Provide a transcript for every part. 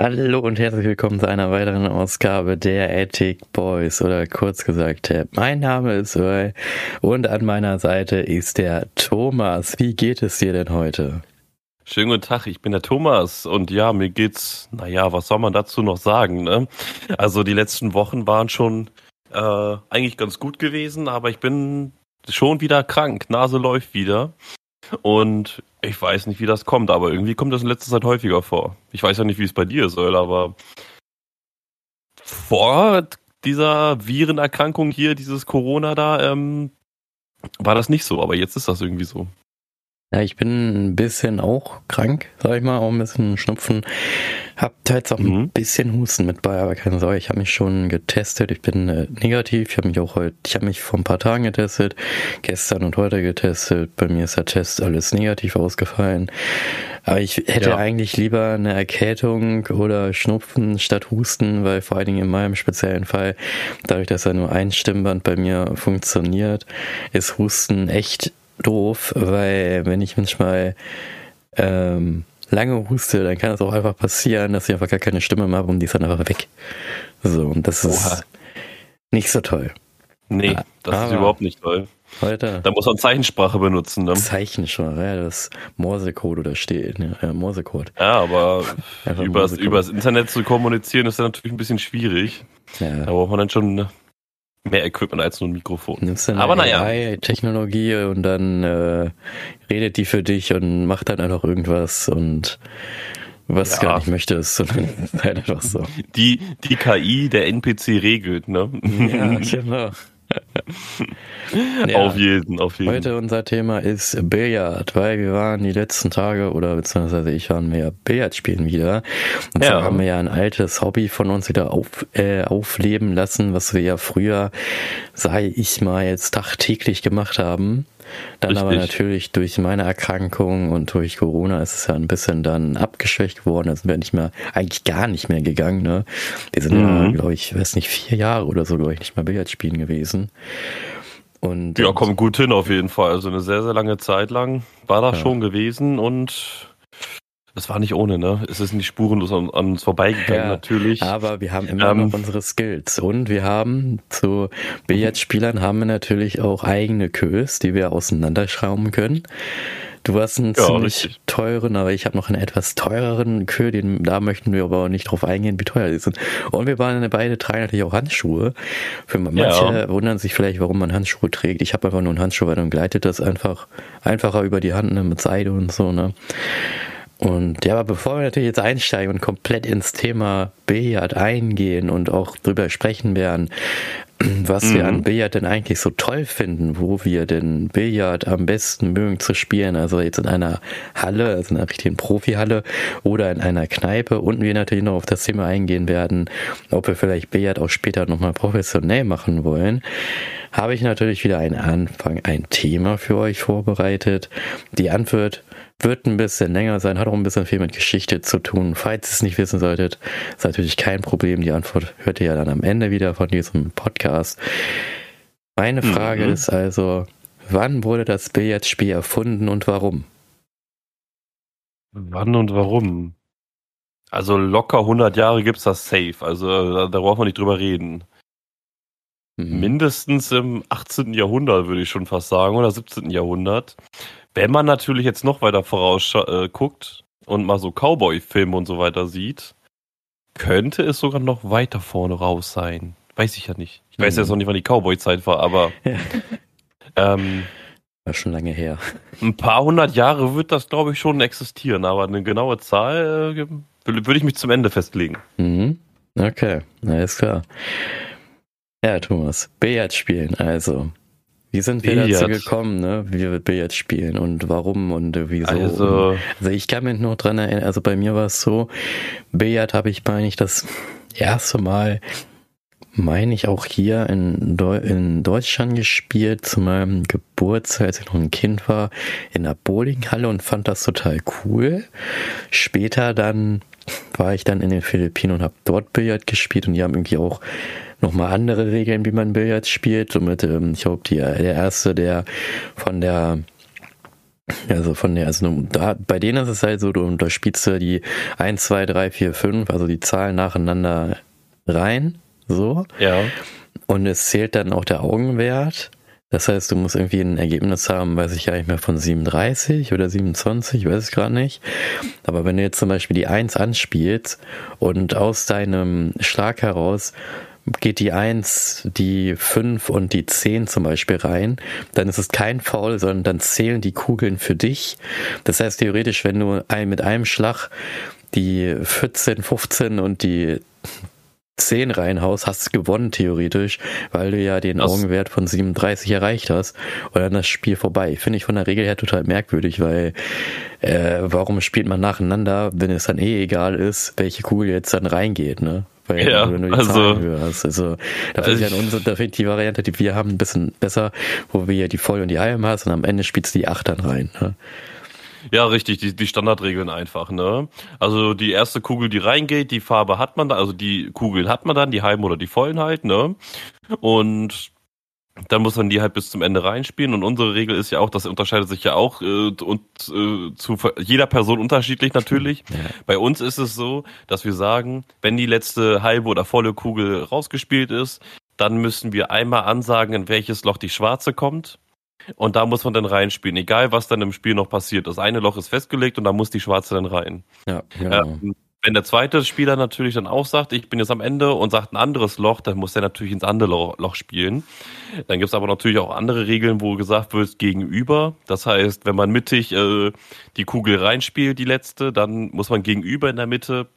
Hallo und herzlich willkommen zu einer weiteren Ausgabe der Ethic Boys oder kurz gesagt, mein Name ist Earl und an meiner Seite ist der Thomas. Wie geht es dir denn heute? Schönen guten Tag, ich bin der Thomas und ja, mir geht's, naja, was soll man dazu noch sagen, ne? Also die letzten Wochen waren schon äh, eigentlich ganz gut gewesen, aber ich bin schon wieder krank, Nase läuft wieder und ich weiß nicht, wie das kommt, aber irgendwie kommt das in letzter Zeit häufiger vor. Ich weiß ja nicht, wie es bei dir ist, aber vor dieser Virenerkrankung hier, dieses Corona da, ähm, war das nicht so, aber jetzt ist das irgendwie so. Ja, ich bin ein bisschen auch krank, sag ich mal, auch ein bisschen Schnupfen. Hab jetzt auch mhm. ein bisschen Husten mit bei, aber keine Sorge, ich habe mich schon getestet. Ich bin äh, negativ. Ich habe mich auch heute, ich habe mich vor ein paar Tagen getestet, gestern und heute getestet. Bei mir ist der Test alles negativ ausgefallen. Aber ich hätte ja. eigentlich lieber eine Erkältung oder Schnupfen statt Husten, weil vor allen Dingen in meinem speziellen Fall, dadurch, dass ja nur ein Stimmband bei mir funktioniert, ist Husten echt doof, weil wenn ich manchmal ähm, lange huste, dann kann es auch einfach passieren, dass ich einfach gar keine Stimme mehr habe und die ist dann einfach weg. So, und das ist Oha. nicht so toll. Nee, das Aber ist überhaupt nicht toll. Heute. Da muss man Zeichensprache benutzen. Ne? Zeichensprache, ja, das Morsecode oder steht, ne? ja, Morsecode. Ja, aber übers, übers Internet zu kommunizieren ist ja natürlich ein bisschen schwierig. Ja. Da braucht man dann schon mehr Equipment als nur ein Mikrofon. Nimmst dann Aber naja. Technologie und dann äh, redet die für dich und macht dann einfach irgendwas und was ja. gar nicht möchtest. halt einfach so. Die, die KI der NPC regelt, ne? Ja, genau. ja, auf jeden, auf jeden. Heute unser Thema ist Billard, weil wir waren die letzten Tage oder beziehungsweise ich waren mehr Billard spielen wieder. Und ja. zwar haben wir ja ein altes Hobby von uns wieder auf, äh, aufleben lassen, was wir ja früher, sei ich mal jetzt tagtäglich gemacht haben. Dann Richtig. aber natürlich durch meine Erkrankung und durch Corona ist es ja ein bisschen dann abgeschwächt worden. Da sind wir nicht mehr, eigentlich gar nicht mehr gegangen. Ne? Wir sind mhm. ja, glaube ich, weiß nicht, vier Jahre oder so, glaube ich, nicht mehr Billard spielen gewesen. Und, ja, kommt gut hin auf jeden Fall. Also eine sehr, sehr lange Zeit lang war das ja. schon gewesen und das war nicht ohne, ne? Es ist nicht spurenlos an, an uns vorbeigegangen, ja, natürlich. Aber wir haben immer ähm, noch unsere Skills. Und wir haben zu Billardspielern haben wir natürlich auch eigene Kös, die wir auseinanderschrauben können. Du hast einen ja, ziemlich richtig. teuren, aber ich habe noch einen etwas teureren Kö, den, da möchten wir aber nicht drauf eingehen, wie teuer die sind. Und wir waren beide tragen natürlich auch Handschuhe. Für manche ja. wundern sich vielleicht, warum man Handschuhe trägt. Ich habe einfach nur einen Handschuh, weil dann gleitet das einfach einfacher über die Hand ne, mit Seide und so, ne? Und ja, aber bevor wir natürlich jetzt einsteigen und komplett ins Thema Billard eingehen und auch drüber sprechen werden, was mhm. wir an Billard denn eigentlich so toll finden, wo wir denn Billard am besten mögen zu spielen, also jetzt in einer Halle, also in einer richtigen Profihalle oder in einer Kneipe und wir natürlich noch auf das Thema eingehen werden, ob wir vielleicht Billard auch später nochmal professionell machen wollen, habe ich natürlich wieder einen Anfang, ein Thema für euch vorbereitet. Die Antwort wird ein bisschen länger sein, hat auch ein bisschen viel mit Geschichte zu tun. Falls ihr es nicht wissen solltet, ist natürlich kein Problem. Die Antwort hört ihr ja dann am Ende wieder von diesem Podcast. Meine Frage mhm. ist also, wann wurde das Billardspiel erfunden und warum? Wann und warum? Also locker 100 Jahre gibt es das safe. Also da, da braucht man nicht drüber reden. Mhm. Mindestens im 18. Jahrhundert würde ich schon fast sagen oder 17. Jahrhundert. Wenn man natürlich jetzt noch weiter vorausguckt äh, und mal so Cowboy-Filme und so weiter sieht, könnte es sogar noch weiter vorne raus sein. Weiß ich ja nicht. Ich weiß mhm. jetzt noch nicht, wann die Cowboy-Zeit war, aber ja. ähm, war schon lange her. Ein paar hundert Jahre wird das, glaube ich, schon existieren, aber eine genaue Zahl äh, würde ich mich zum Ende festlegen. Mhm. Okay, alles klar. Ja, Thomas, Billard spielen, also wie sind wir Billard. dazu gekommen, ne? wie wir Billard spielen und warum und wieso? Also, also ich kann mich noch dran erinnern, also bei mir war es so, Billard habe ich, meine ich, das erste Mal, meine ich, auch hier in, Deu in Deutschland gespielt, zu meinem Geburtstag, als ich noch ein Kind war, in der Bowlinghalle und fand das total cool. Später dann war ich dann in den Philippinen und habe dort Billard gespielt und die haben irgendwie auch nochmal andere Regeln, wie man Billard spielt. Somit, ähm, ich glaube, der erste, der von der Also von der, also da, bei denen ist es halt so, du, da spielst du die 1, 2, 3, 4, 5, also die Zahlen nacheinander rein, so. Ja. Und es zählt dann auch der Augenwert. Das heißt, du musst irgendwie ein Ergebnis haben, weiß ich gar nicht mehr, von 37 oder 27, weiß ich gerade nicht. Aber wenn du jetzt zum Beispiel die 1 anspielst und aus deinem Schlag heraus geht die 1, die 5 und die 10 zum Beispiel rein, dann ist es kein Foul, sondern dann zählen die Kugeln für dich. Das heißt theoretisch, wenn du mit einem Schlag die 14, 15 und die 10 reinhaust, hast du gewonnen theoretisch, weil du ja den das Augenwert von 37 erreicht hast und dann das Spiel vorbei. Finde ich von der Regel her total merkwürdig, weil äh, warum spielt man nacheinander, wenn es dann eh egal ist, welche Kugel jetzt dann reingeht, ne? Weil ja, wenn du die also, Zahlenhöhe hast. Also da finde ich, also ich, da find die Variante, die wir haben, ein bisschen besser, wo wir ja die Voll- und die Halben hast und am Ende spielst du die Acht dann rein. Ne? Ja, richtig, die, die Standardregeln einfach, ne? Also die erste Kugel, die reingeht, die Farbe hat man da, also die Kugel hat man dann, die halben oder die vollen halt, ne? Und dann muss man die halt bis zum Ende reinspielen. Und unsere Regel ist ja auch, das unterscheidet sich ja auch äh, und äh, zu jeder Person unterschiedlich natürlich. Ja. Bei uns ist es so, dass wir sagen, wenn die letzte halbe oder volle Kugel rausgespielt ist, dann müssen wir einmal ansagen, in welches Loch die schwarze kommt. Und da muss man dann reinspielen, egal was dann im Spiel noch passiert. Das eine Loch ist festgelegt und da muss die schwarze dann rein. Ja, genau. Ähm, wenn der zweite Spieler natürlich dann auch sagt, ich bin jetzt am Ende und sagt ein anderes Loch, dann muss er natürlich ins andere Loch spielen. Dann gibt es aber natürlich auch andere Regeln, wo gesagt wird, gegenüber. Das heißt, wenn man mittig äh, die Kugel reinspielt, die letzte, dann muss man gegenüber in der Mitte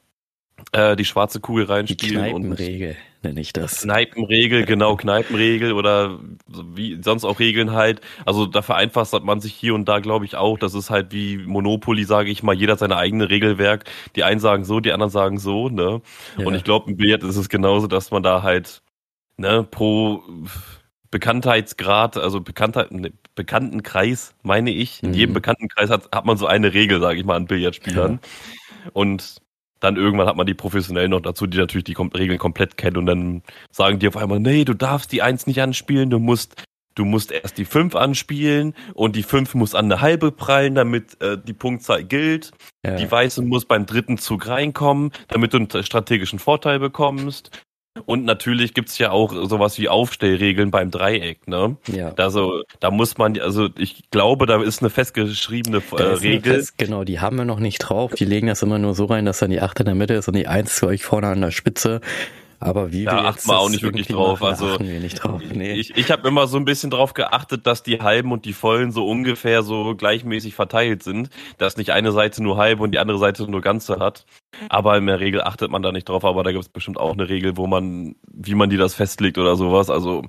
äh, die schwarze Kugel reinspielen. Die Kneipenregel nenne ich das. Kneipenregel, genau, Kneipenregel oder wie sonst auch Regeln halt. Also da vereinfacht man sich hier und da, glaube ich, auch. Das ist halt wie Monopoly, sage ich mal. Jeder hat seine eigene Regelwerk. Die einen sagen so, die anderen sagen so, ne? Ja. Und ich glaube, im Billard ist es genauso, dass man da halt, ne, pro Bekanntheitsgrad, also Bekanntheit, ne, Bekanntenkreis, meine ich. In mhm. jedem Bekanntenkreis hat, hat man so eine Regel, sage ich mal, an Billardspielern. Ja. Und dann irgendwann hat man die professionell noch dazu, die natürlich die Regeln komplett kennen und dann sagen die auf einmal, nee, du darfst die Eins nicht anspielen, du musst, du musst erst die Fünf anspielen und die Fünf muss an eine halbe prallen, damit äh, die Punktzahl gilt. Ja. Die Weiße muss beim dritten Zug reinkommen, damit du einen strategischen Vorteil bekommst. Und natürlich gibt's ja auch sowas wie Aufstellregeln beim Dreieck, ne? Ja. Also da muss man, also ich glaube, da ist eine festgeschriebene äh, Regel. Fest, genau, die haben wir noch nicht drauf. Die legen das immer nur so rein, dass dann die 8 in der Mitte ist und die 1 zu euch vorne an der Spitze. Aber wie da achten wir auch nicht wirklich drauf. Machen, also nicht drauf. Nee. ich, ich habe immer so ein bisschen drauf geachtet, dass die halben und die vollen so ungefähr so gleichmäßig verteilt sind, dass nicht eine Seite nur halbe und die andere Seite nur ganze hat. Aber in der Regel achtet man da nicht drauf. Aber da gibt es bestimmt auch eine Regel, wo man, wie man die das festlegt oder sowas. Also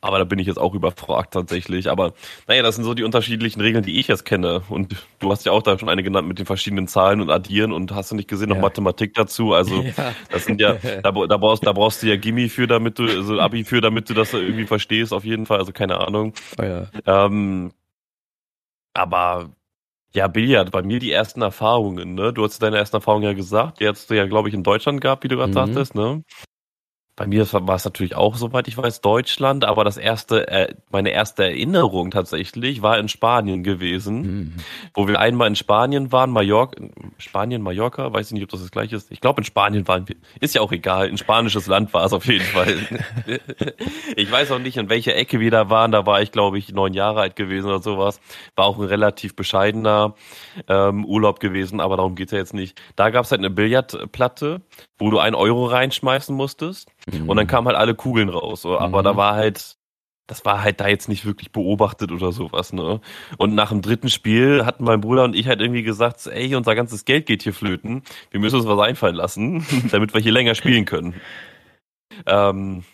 aber da bin ich jetzt auch überfragt tatsächlich. Aber naja, das sind so die unterschiedlichen Regeln, die ich jetzt kenne. Und du hast ja auch da schon eine genannt mit den verschiedenen Zahlen und Addieren und hast du nicht gesehen, noch ja. Mathematik dazu. Also ja. das sind ja, da, da, brauchst, da brauchst du ja Gimmi für, damit du, also Abi für, damit du das irgendwie verstehst, auf jeden Fall. Also keine Ahnung. Oh ja. ähm, aber ja, Billard, bei mir die ersten Erfahrungen, ne? Du hast deine ersten Erfahrungen ja gesagt, die hast du ja, glaube ich, in Deutschland gehabt, wie du gerade mhm. sagtest, ne? Bei mir war es natürlich auch, soweit ich weiß, Deutschland, aber das erste, äh, meine erste Erinnerung tatsächlich war in Spanien gewesen, mhm. wo wir einmal in Spanien waren, Mallorca, Spanien, Mallorca, weiß ich nicht, ob das das gleiche ist. Ich glaube, in Spanien waren wir, ist ja auch egal, ein spanisches Land war es auf jeden Fall. ich weiß auch nicht, in welcher Ecke wir da waren, da war ich, glaube ich, neun Jahre alt gewesen oder sowas. War auch ein relativ bescheidener ähm, Urlaub gewesen, aber darum geht's ja jetzt nicht. Da gab es halt eine Billardplatte, wo du einen Euro reinschmeißen musstest. Mhm. Und dann kamen halt alle Kugeln raus. So. Aber mhm. da war halt, das war halt da jetzt nicht wirklich beobachtet oder sowas, ne? Und nach dem dritten Spiel hatten mein Bruder und ich halt irgendwie gesagt, ey, unser ganzes Geld geht hier flöten. Wir müssen uns was einfallen lassen, damit wir hier länger spielen können. Ähm,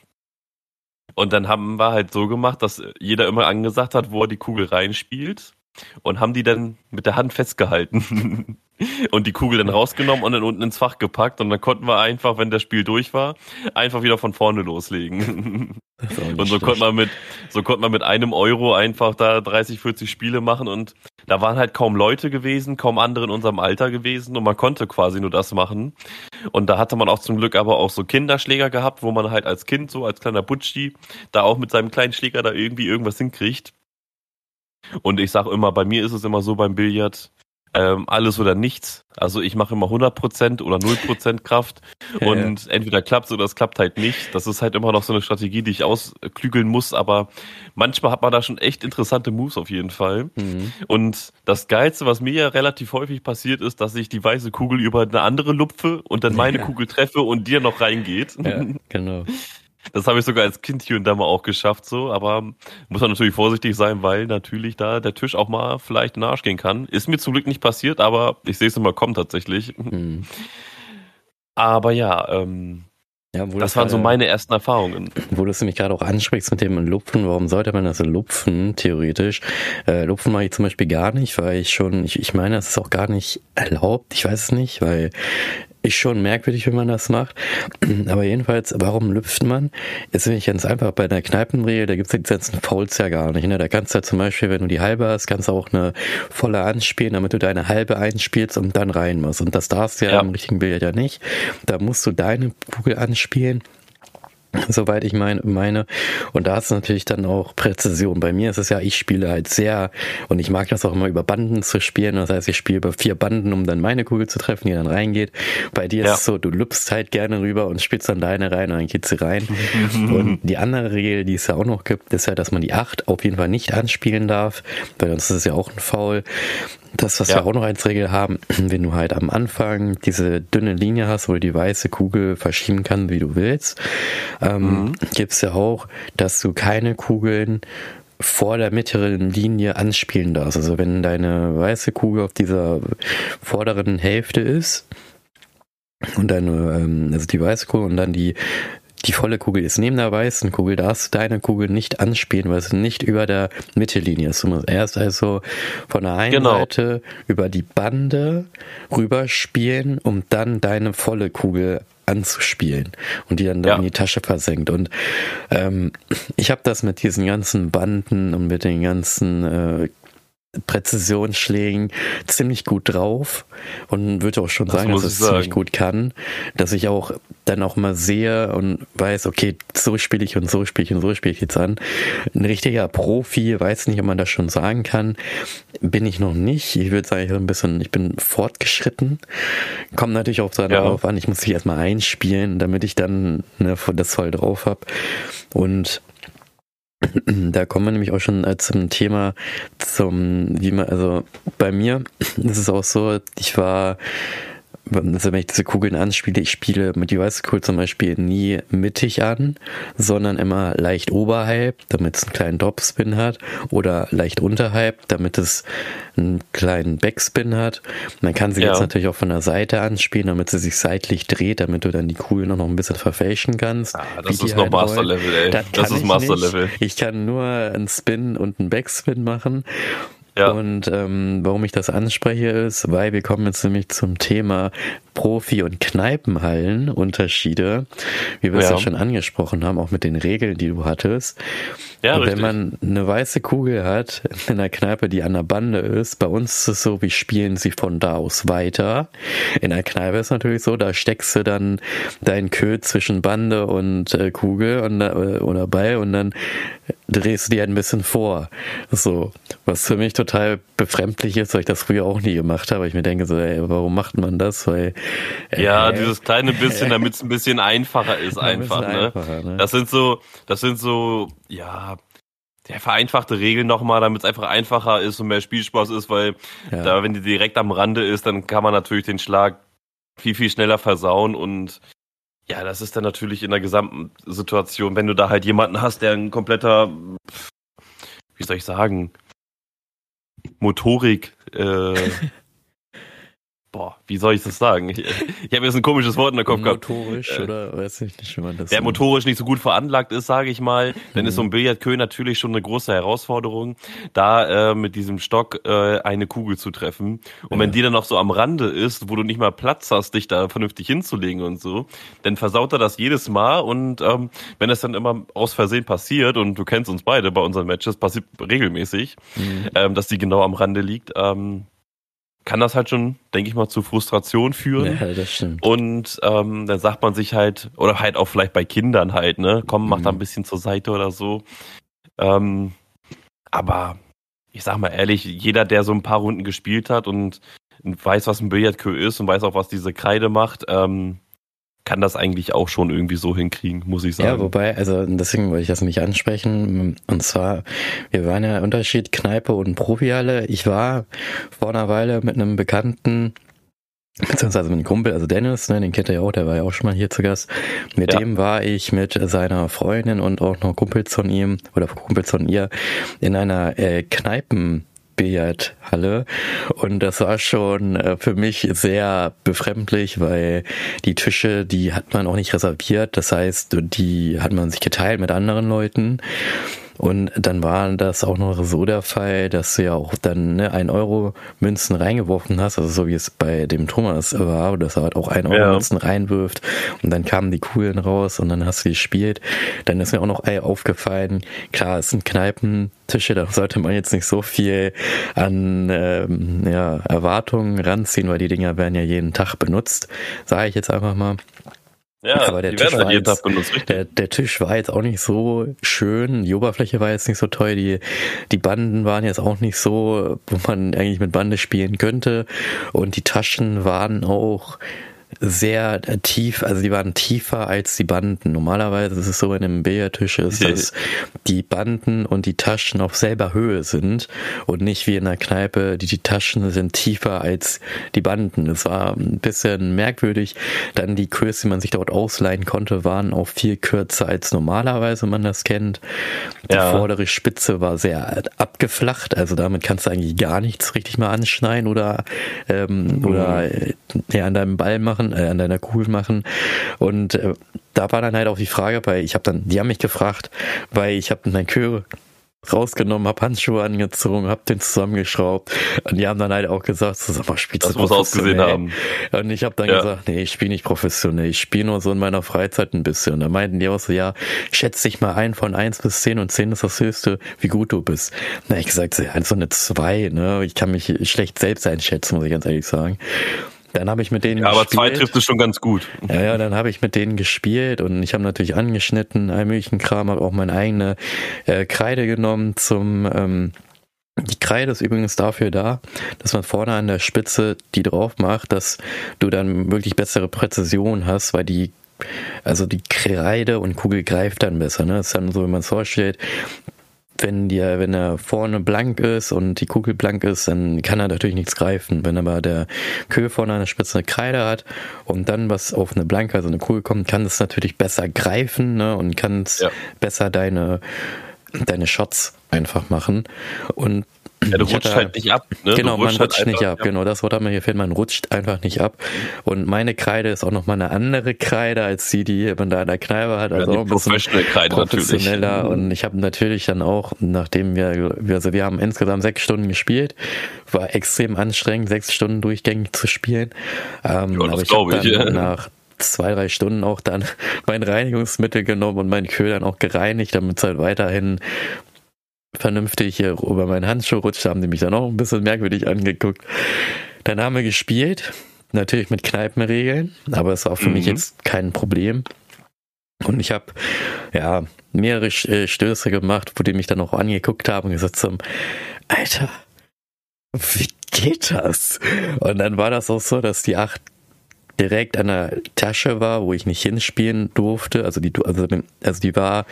und dann haben wir halt so gemacht, dass jeder immer angesagt hat, wo er die Kugel reinspielt und haben die dann mit der Hand festgehalten und die Kugel dann rausgenommen und dann unten ins Fach gepackt und dann konnten wir einfach, wenn das Spiel durch war, einfach wieder von vorne loslegen. Und so konnte man mit so konnte man mit einem Euro einfach da 30, 40 Spiele machen und da waren halt kaum Leute gewesen, kaum andere in unserem Alter gewesen und man konnte quasi nur das machen. Und da hatte man auch zum Glück aber auch so Kinderschläger gehabt, wo man halt als Kind so als kleiner Butschi da auch mit seinem kleinen Schläger da irgendwie irgendwas hinkriegt. Und ich sage immer, bei mir ist es immer so beim Billard, ähm, alles oder nichts. Also ich mache immer 100% oder 0% Kraft und ja. entweder klappt oder es klappt halt nicht. Das ist halt immer noch so eine Strategie, die ich ausklügeln muss, aber manchmal hat man da schon echt interessante Moves auf jeden Fall. Mhm. Und das Geilste, was mir ja relativ häufig passiert, ist, dass ich die weiße Kugel über eine andere lupfe und dann meine ja. Kugel treffe und dir noch reingeht. Ja, genau. Das habe ich sogar als Kind hier und da mal auch geschafft, so, aber muss man natürlich vorsichtig sein, weil natürlich da der Tisch auch mal vielleicht in den Arsch gehen kann. Ist mir zum Glück nicht passiert, aber ich sehe es immer kommen tatsächlich. Hm. Aber ja, ähm, ja, das waren so meine ersten Erfahrungen. Wo du es nämlich gerade auch ansprichst mit dem Lupfen, warum sollte man das lupfen, theoretisch? Äh, lupfen mache ich zum Beispiel gar nicht, weil ich schon, ich, ich meine, das ist auch gar nicht erlaubt, ich weiß es nicht, weil ist schon merkwürdig, wenn man das macht. Aber jedenfalls, warum lüpft man? Ist nämlich ganz einfach bei einer Kneipenregel, da gibt es die ganzen Fouls ja gar nicht. Ne? Da kannst du ja zum Beispiel, wenn du die halbe hast, kannst du auch eine volle anspielen, damit du deine halbe einspielst und dann rein musst. Und das darfst du ja, ja. im richtigen Billard ja nicht. Da musst du deine Kugel anspielen soweit ich mein, meine. Und da ist natürlich dann auch Präzision. Bei mir ist es ja, ich spiele halt sehr, und ich mag das auch immer über Banden zu spielen. Das heißt, ich spiele über vier Banden, um dann meine Kugel zu treffen, die dann reingeht. Bei dir ja. ist es so, du lüpfst halt gerne rüber und spielst dann deine rein und dann geht sie rein. und die andere Regel, die es ja auch noch gibt, ist ja, dass man die acht auf jeden Fall nicht anspielen darf, weil sonst ist es ja auch ein Foul. Das, was ja. wir auch noch als Regel haben, wenn du halt am Anfang diese dünne Linie hast, wo du die weiße Kugel verschieben kannst, wie du willst, ähm, mhm. gibt es ja auch, dass du keine Kugeln vor der mittleren Linie anspielen darfst. Also wenn deine weiße Kugel auf dieser vorderen Hälfte ist, und deine, ähm, also die weiße Kugel und dann die die volle Kugel ist neben der weißen Kugel, darfst du deine Kugel nicht anspielen, weil es nicht über der Mittellinie ist. Du musst erst also von der einen genau. Seite über die Bande rüberspielen, um dann deine volle Kugel anzuspielen und die dann, dann ja. in die Tasche versenkt. Und ähm, ich habe das mit diesen ganzen Banden und mit den ganzen äh, Präzisionsschlägen ziemlich gut drauf und würde auch schon das sagen, dass es sagen. ziemlich gut kann, dass ich auch dann auch mal sehe und weiß, okay, so spiele ich und so spiele ich und so spiele ich jetzt an. Ein richtiger Profi, weiß nicht, ob man das schon sagen kann, bin ich noch nicht. Ich würde sagen, ich bin ein bisschen, ich bin fortgeschritten. Kommt natürlich auch darauf ja. an, ich muss mich erstmal einspielen, damit ich dann ne, das voll drauf habe. Und da kommen wir nämlich auch schon zum Thema zum, wie man, also bei mir ist es auch so, ich war also wenn ich diese Kugeln anspiele, ich spiele mit die weiße Kugel zum Beispiel nie mittig an, sondern immer leicht oberhalb, damit es einen kleinen Topspin hat, oder leicht unterhalb, damit es einen kleinen Backspin hat. Man kann sie ja. jetzt natürlich auch von der Seite anspielen, damit sie sich seitlich dreht, damit du dann die Kugel noch ein bisschen verfälschen kannst. Ah, das ist noch halt Master Level, ey. Das, das ist Master Level. Ich kann nur einen Spin und einen Backspin machen ja. Und ähm, warum ich das anspreche, ist, weil wir kommen jetzt nämlich zum Thema Profi- und Kneipenhallen Unterschiede, wie wir ja. es ja schon angesprochen haben, auch mit den Regeln, die du hattest. Ja, und wenn man eine weiße Kugel hat in einer Kneipe, die an der Bande ist, bei uns ist es so, wie spielen sie von da aus weiter. In der Kneipe ist es natürlich so, da steckst du dann dein Kö zwischen Bande und äh, Kugel und, äh, oder Ball und dann drehst du dir ein bisschen vor. So, was für mich total befremdlich ist, weil ich das früher auch nie gemacht habe. Ich mir denke so, ey, warum macht man das? Weil äh, ja, dieses kleine bisschen, damit es ein bisschen einfacher ist, einfach. Ne? Einfacher, ne? Das sind so, das sind so, ja, der vereinfachte Regeln nochmal, damit es einfach einfacher ist und mehr Spielspaß ist, weil ja. da, wenn die direkt am Rande ist, dann kann man natürlich den Schlag viel, viel schneller versauen und ja, das ist dann natürlich in der gesamten Situation, wenn du da halt jemanden hast, der ein kompletter, wie soll ich sagen, Motorik äh, boah, wie soll ich das sagen? Ich, ich habe jetzt ein komisches Wort in der Kopf gehabt. Motorisch oder weiß ich nicht, wie man das Der so motorisch nicht so gut veranlagt ist, sage ich mal, dann ist so ein Billardkö natürlich schon eine große Herausforderung, da äh, mit diesem Stock äh, eine Kugel zu treffen. Und ja. wenn die dann noch so am Rande ist, wo du nicht mal Platz hast, dich da vernünftig hinzulegen und so, dann versaut er das jedes Mal und ähm, wenn das dann immer aus Versehen passiert und du kennst uns beide bei unseren Matches, passiert regelmäßig, mhm. ähm, dass die genau am Rande liegt, ähm, kann das halt schon, denke ich mal, zu Frustration führen. Ja, das stimmt. Und ähm, dann sagt man sich halt, oder halt auch vielleicht bei Kindern halt, ne, komm, mach mhm. da ein bisschen zur Seite oder so. Ähm, aber ich sag mal ehrlich, jeder, der so ein paar Runden gespielt hat und weiß, was ein Billardkö ist und weiß auch, was diese Kreide macht, ähm, kann das eigentlich auch schon irgendwie so hinkriegen, muss ich sagen. Ja, wobei, also deswegen wollte ich das nicht ansprechen. Und zwar, wir waren ja Unterschied Kneipe und Profihalle. Ich war vor einer Weile mit einem Bekannten beziehungsweise mit einem Kumpel, also Dennis, ne, den kennt ihr ja auch, der war ja auch schon mal hier zu Gast. Mit ja. dem war ich mit seiner Freundin und auch noch Kumpels von ihm oder Kumpels von ihr in einer äh, Kneipen Billardhalle und das war schon äh, für mich sehr befremdlich, weil die Tische, die hat man auch nicht reserviert, das heißt, die hat man sich geteilt mit anderen Leuten und dann war das auch noch so der Fall, dass du ja auch dann ne, 1 Euro Münzen reingeworfen hast, also so wie es bei dem Thomas war, dass er halt auch 1 Euro ja. Münzen reinwirft und dann kamen die Kugeln raus und dann hast du gespielt. Dann ist mir auch noch aufgefallen, klar, es sind Kneipentische, da sollte man jetzt nicht so viel an ähm, ja, Erwartungen ranziehen, weil die Dinger werden ja jeden Tag benutzt, sage ich jetzt einfach mal. Ja, aber der Tisch, halt jetzt, benutzt, der, der, Tisch war jetzt auch nicht so schön, die Oberfläche war jetzt nicht so toll, die, die Banden waren jetzt auch nicht so, wo man eigentlich mit Bande spielen könnte. Und die Taschen waren auch sehr tief, also die waren tiefer als die Banden. Normalerweise ist es so in einem Billardtisch ist, dass die Banden und die Taschen auf selber Höhe sind und nicht wie in der Kneipe, die, die Taschen sind tiefer als die Banden. Es war ein bisschen merkwürdig. Dann die Kurs, die man sich dort ausleihen konnte, waren auch viel kürzer als normalerweise man das kennt. Die ja. vordere Spitze war sehr abgeflacht, also damit kannst du eigentlich gar nichts richtig mal anschneiden oder, ähm, mhm. oder ja, an deinem Ball machen, äh, an deiner Kugel machen. Und äh, da war dann halt auch die Frage, weil ich habe dann, die haben mich gefragt, weil ich habe mein Kö rausgenommen, hab Handschuhe angezogen, hab den zusammengeschraubt und die haben dann halt auch gesagt, so, sag mal, spielst das muss ausgesehen haben. Und ich habe dann ja. gesagt, nee, ich spiele nicht professionell, ich spiele nur so in meiner Freizeit ein bisschen. Und da meinten die auch so, ja, schätz dich mal ein von eins bis zehn und zehn ist das höchste, wie gut du bist. Na, ich gesagt, so, so eine zwei, ne, ich kann mich schlecht selbst einschätzen, muss ich ganz ehrlich sagen. Dann habe ich mit denen ja, aber gespielt. zwei trifft es schon ganz gut. Ja, ja, dann habe ich mit denen gespielt und ich habe natürlich angeschnitten, all möglichen Kram, habe auch meine eigene äh, Kreide genommen zum ähm, die Kreide ist übrigens dafür da, dass man vorne an der Spitze die drauf macht, dass du dann wirklich bessere Präzision hast, weil die also die Kreide und Kugel greift dann besser. Ne? Das ist dann so, wenn man es vorstellt, wenn dir, wenn er vorne blank ist und die Kugel blank ist, dann kann er natürlich nichts greifen. Wenn aber der Köhl vorne an der Spitze eine Kreide hat und dann was auf eine blanke, also eine Kugel kommt, kann es natürlich besser greifen ne, und kann ja. besser deine deine Shots einfach machen. Und ja, du rutscht halt nicht ab. Ne? Genau, man rutscht halt nicht ab. Ja. Genau, das Wort hat mir gefehlt. Man rutscht einfach nicht ab. Und meine Kreide ist auch nochmal eine andere Kreide als die, die man da in der Kneipe hat. Also ja, auch ein bisschen Kreide professioneller. Natürlich. Und ich habe natürlich dann auch, nachdem wir, also wir haben insgesamt sechs Stunden gespielt, war extrem anstrengend, sechs Stunden durchgängig zu spielen. Ähm, ja, aber ich habe dann ja. nach zwei, drei Stunden auch dann mein Reinigungsmittel genommen und meinen Köhl dann auch gereinigt, damit es halt weiterhin vernünftig hier über meinen Handschuh rutscht, haben die mich dann auch ein bisschen merkwürdig angeguckt. Dann haben wir gespielt, natürlich mit Kneipenregeln, aber es war für mhm. mich jetzt kein Problem. Und ich habe ja mehrere äh, Stöße gemacht, wo die mich dann auch angeguckt haben und gesagt haben, Alter, wie geht das? Und dann war das auch so, dass die acht direkt an der Tasche war, wo ich nicht hinspielen durfte. Also die, also, also die war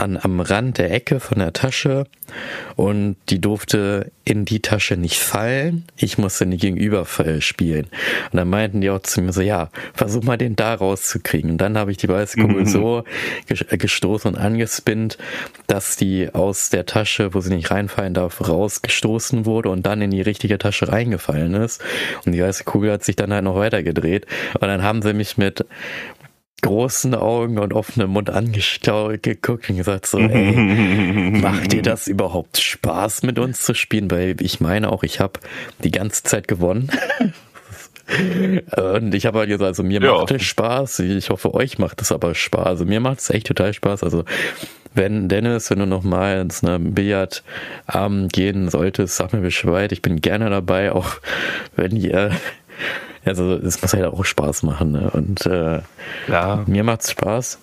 an, am Rand der Ecke von der Tasche und die durfte in die Tasche nicht fallen. Ich musste die gegenüber spielen. Und dann meinten die auch zu mir so, ja, versuch mal den da rauszukriegen. Und dann habe ich die weiße Kugel mhm. so gestoßen und angespinnt, dass die aus der Tasche, wo sie nicht reinfallen darf, rausgestoßen wurde und dann in die richtige Tasche reingefallen ist. Und die weiße Kugel hat sich dann halt noch weiter gedreht. Und dann haben sie mich mit großen Augen und offenem Mund angeschaut, geguckt und gesagt so, ey, macht dir das überhaupt Spaß mit uns zu spielen? Weil ich meine auch, ich habe die ganze Zeit gewonnen. und ich habe halt gesagt, also mir ja. macht es Spaß. Ich hoffe, euch macht es aber Spaß. Also mir macht es echt total Spaß. Also wenn Dennis, wenn du noch mal ins ne, Billardabend gehen solltest, sag mir Bescheid. Ich bin gerne dabei, auch wenn ihr also es muss halt auch Spaß machen. Ne? Und äh, ja. mir macht's Spaß.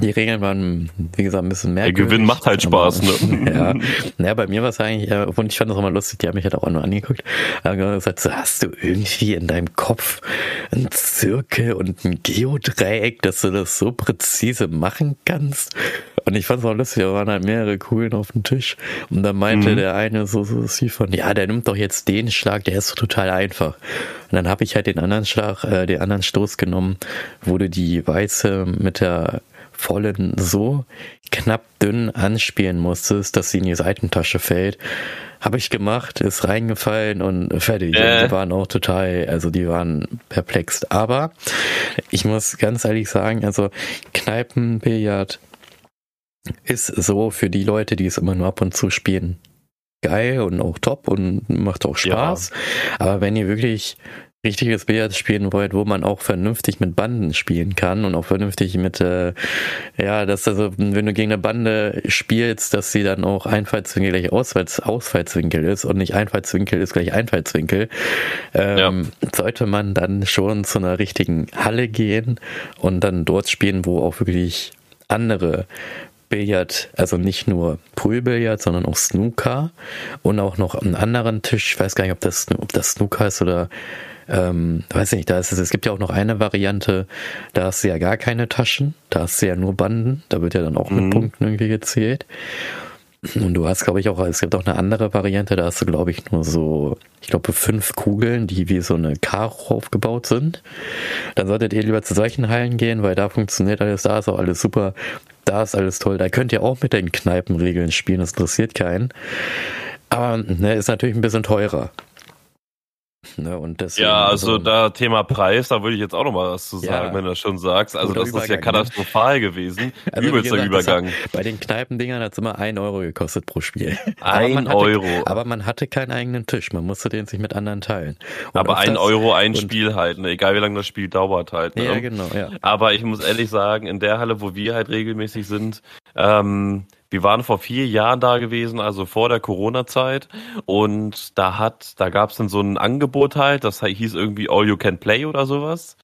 Die Regeln waren, wie gesagt, ein bisschen mehr. Der Gewinn macht halt Spaß, ne? ja. Naja, bei mir war es eigentlich, und ich fand das auch mal lustig, die haben mich halt auch nur angeguckt. haben gesagt, so hast du irgendwie in deinem Kopf einen Zirkel und ein Geodreieck, dass du das so präzise machen kannst. Und ich fand es auch lustig, da waren halt mehrere Kugeln auf dem Tisch. Und dann meinte mhm. der eine so, so sie von, ja, der nimmt doch jetzt den Schlag, der ist so total einfach. Und dann habe ich halt den anderen Schlag, äh, den anderen Stoß genommen, wo du die weiße mit der vollen so knapp dünn anspielen musstest, dass sie in die Seitentasche fällt. Habe ich gemacht, ist reingefallen und fertig. Äh. Die waren auch total, also die waren perplex. Aber ich muss ganz ehrlich sagen, also Kneipenbillard ist so für die Leute, die es immer nur ab und zu spielen, geil und auch top und macht auch Spaß. Ja. Aber wenn ihr wirklich richtiges Billard spielen wollt, wo man auch vernünftig mit Banden spielen kann und auch vernünftig mit, äh, ja, dass also, wenn du gegen eine Bande spielst, dass sie dann auch Einfallswinkel gleich Ausfalls Ausfallswinkel ist und nicht Einfallswinkel ist gleich Einfallswinkel, ähm, ja. sollte man dann schon zu einer richtigen Halle gehen und dann dort spielen, wo auch wirklich andere Billard, also nicht nur Poolbillard, sondern auch Snooker und auch noch einen anderen Tisch. Ich weiß gar nicht, ob das, ob das Snooker ist oder ähm, weiß nicht, da ist es, es gibt ja auch noch eine Variante, da hast du ja gar keine Taschen, da hast du ja nur Banden, da wird ja dann auch mhm. mit Punkten irgendwie gezählt. Und du hast, glaube ich, auch, es gibt auch eine andere Variante, da hast du, glaube ich, nur so, ich glaube, fünf Kugeln, die wie so eine Karo aufgebaut sind. Dann solltet ihr lieber zu solchen Hallen gehen, weil da funktioniert alles, da ist auch alles super, da ist alles toll. Da könnt ihr auch mit den Kneipenregeln spielen, das interessiert keinen. Aber ne, ist natürlich ein bisschen teurer. Ne, und deswegen, ja, also, also da Thema Preis, da würde ich jetzt auch noch mal was zu sagen, ja, wenn du das schon sagst. Also das ist ja ne? katastrophal ne? gewesen. Also, Übelster gesagt, Übergang. Hat, bei den Kneipendingern hat es immer ein Euro gekostet pro Spiel. Ein aber Euro. Hatte, aber man hatte keinen eigenen Tisch, man musste den sich mit anderen teilen. Und aber ein das, Euro ein Spiel halt, ne? egal wie lange das Spiel dauert halt. Ne? Ja, genau, ja. Aber ich muss ehrlich sagen, in der Halle, wo wir halt regelmäßig sind, ähm, wir waren vor vier Jahren da gewesen, also vor der Corona-Zeit. Und da hat, da gab es dann so ein Angebot halt, das hieß irgendwie All You Can Play oder sowas.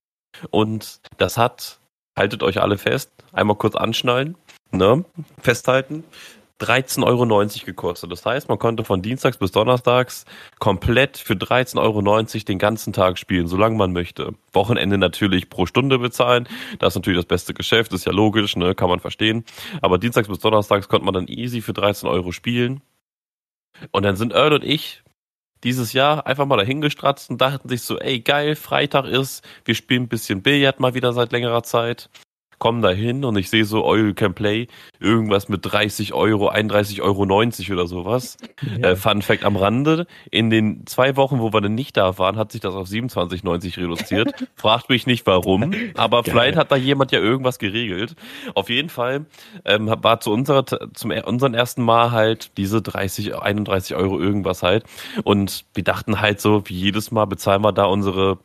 Und das hat, haltet euch alle fest, einmal kurz anschnallen, ne, festhalten. 13,90 Euro gekostet. Das heißt, man konnte von Dienstags bis Donnerstags komplett für 13,90 Euro den ganzen Tag spielen, solange man möchte. Wochenende natürlich pro Stunde bezahlen. Das ist natürlich das beste Geschäft, ist ja logisch, ne, kann man verstehen. Aber Dienstags bis Donnerstags konnte man dann easy für 13 Euro spielen. Und dann sind Earl und ich dieses Jahr einfach mal dahingestratzt und dachten sich so, ey geil, Freitag ist, wir spielen ein bisschen Billard mal wieder seit längerer Zeit komme da hin und ich sehe so Oil Can Play, irgendwas mit 30 Euro, 31,90 Euro oder sowas. Ja. Äh, Fun Fact am Rande, in den zwei Wochen, wo wir dann nicht da waren, hat sich das auf 27,90 reduziert. Fragt mich nicht warum, aber Geil. vielleicht hat da jemand ja irgendwas geregelt. Auf jeden Fall ähm, war zu unserer, zum unseren ersten Mal halt diese 30, 31 Euro irgendwas halt. Und wir dachten halt so, wie jedes Mal bezahlen wir da unsere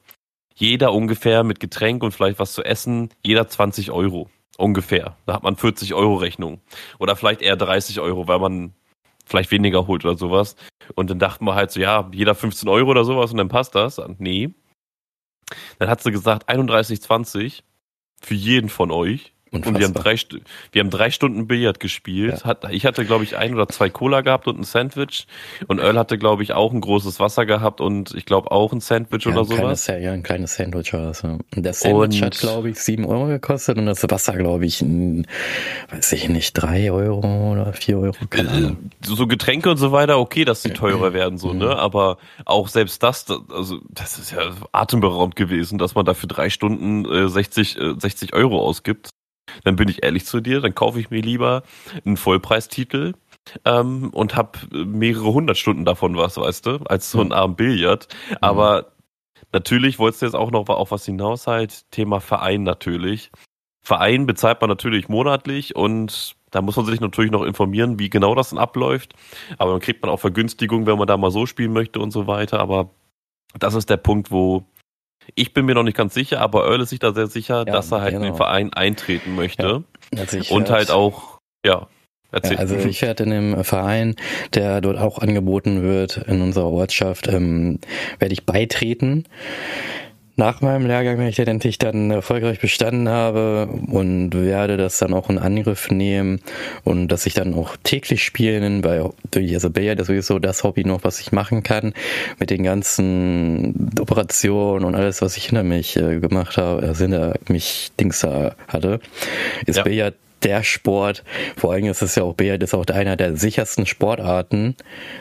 jeder ungefähr mit Getränk und vielleicht was zu essen, jeder 20 Euro. Ungefähr. Da hat man 40 Euro Rechnung. Oder vielleicht eher 30 Euro, weil man vielleicht weniger holt oder sowas. Und dann dachten wir halt so, ja, jeder 15 Euro oder sowas und dann passt das. Und nee. Dann hat sie gesagt, 31,20 für jeden von euch. Unfassbar. Und wir haben drei, wir haben drei Stunden Billard gespielt. Ja. Hat, ich hatte, glaube ich, ein oder zwei Cola gehabt und ein Sandwich. Und Earl hatte, glaube ich, auch ein großes Wasser gehabt und ich glaube auch ein Sandwich ja, oder sowas. ja, ein kleines Sandwich war das. Ja. Und das Sandwich und hat, glaube ich, sieben Euro gekostet und das Wasser, glaube ich, ein, weiß ich nicht, drei Euro oder vier Euro. Keine äh, Ahnung. So Getränke und so weiter, okay, dass sie teurer werden, so, ne? Aber auch selbst das, also, das ist ja atemberaubend gewesen, dass man dafür drei Stunden äh, 60, äh, 60 Euro ausgibt dann bin ich ehrlich zu dir, dann kaufe ich mir lieber einen Vollpreistitel ähm, und habe mehrere hundert Stunden davon was, weißt du, als so ein Abend Billard. Mhm. Aber natürlich wolltest du jetzt auch noch auf was hinaus halt, Thema Verein natürlich. Verein bezahlt man natürlich monatlich und da muss man sich natürlich noch informieren, wie genau das dann abläuft. Aber dann kriegt man auch Vergünstigung, wenn man da mal so spielen möchte und so weiter. Aber das ist der Punkt, wo ich bin mir noch nicht ganz sicher, aber Earl ist sich da sehr sicher, ja, dass er halt genau. in den genau. Verein eintreten möchte. Ja, also und halt auch, ja. Ja, also ich werde in dem Verein, der dort auch angeboten wird in unserer Ortschaft, ähm, werde ich beitreten. Nach meinem Lehrgang, wenn ich den endlich dann erfolgreich bestanden habe und werde das dann auch in Angriff nehmen und dass ich dann auch täglich spielen, weil also Billard ist sowieso das Hobby noch, was ich machen kann mit den ganzen Operationen und alles, was ich hinter mich äh, gemacht habe, also hinter mich Dings da hatte, ist ja. Billard der Sport, vor allem ist es ja auch Billard, ist auch einer der sichersten Sportarten.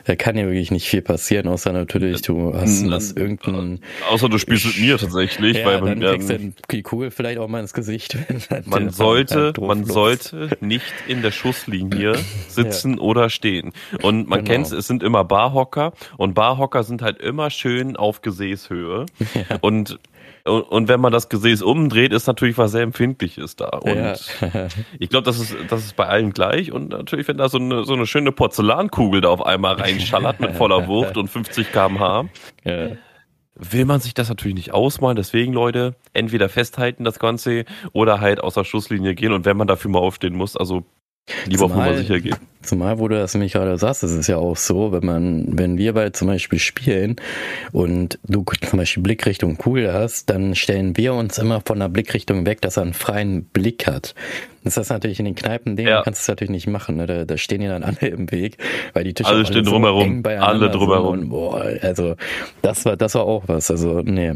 Da kann ja wirklich nicht viel passieren, außer natürlich, du hast was irgendein. Außer du spielst mit mir tatsächlich, ja, weil dann ähm, kriegst du die Kugel vielleicht auch mal ins Gesicht. man sollte, man sollte nicht in der Schusslinie sitzen ja. oder stehen. Und man genau. kennt es, es sind immer Barhocker und Barhocker sind halt immer schön auf Gesäßhöhe. Ja. Und und, und wenn man das Gesäß umdreht, ist natürlich was sehr Empfindliches da. Und ja. ich glaube, das ist, das ist bei allen gleich. Und natürlich, wenn da so eine, so eine schöne Porzellankugel da auf einmal reinschallert mit voller Wucht und 50 kmh, ja. will man sich das natürlich nicht ausmalen. Deswegen, Leute, entweder festhalten das Ganze oder halt aus der Schusslinie gehen. Und wenn man dafür mal aufstehen muss, also Lieber zumal, auf Nummer sicher gehen. Zumal, wo du das nämlich gerade sagst, ist es ja auch so, wenn man, wenn wir beide zum Beispiel spielen und du zum Beispiel Blickrichtung Kugel hast, dann stellen wir uns immer von der Blickrichtung weg, dass er einen freien Blick hat. Das ist natürlich in den Kneipen, ja. kannst du es natürlich nicht machen. Ne? Da, da stehen ja dann alle im Weg, weil die Tische alle stehen drumherum, so alle drumherum. Und, boah, also das war, das war auch was. Also nee,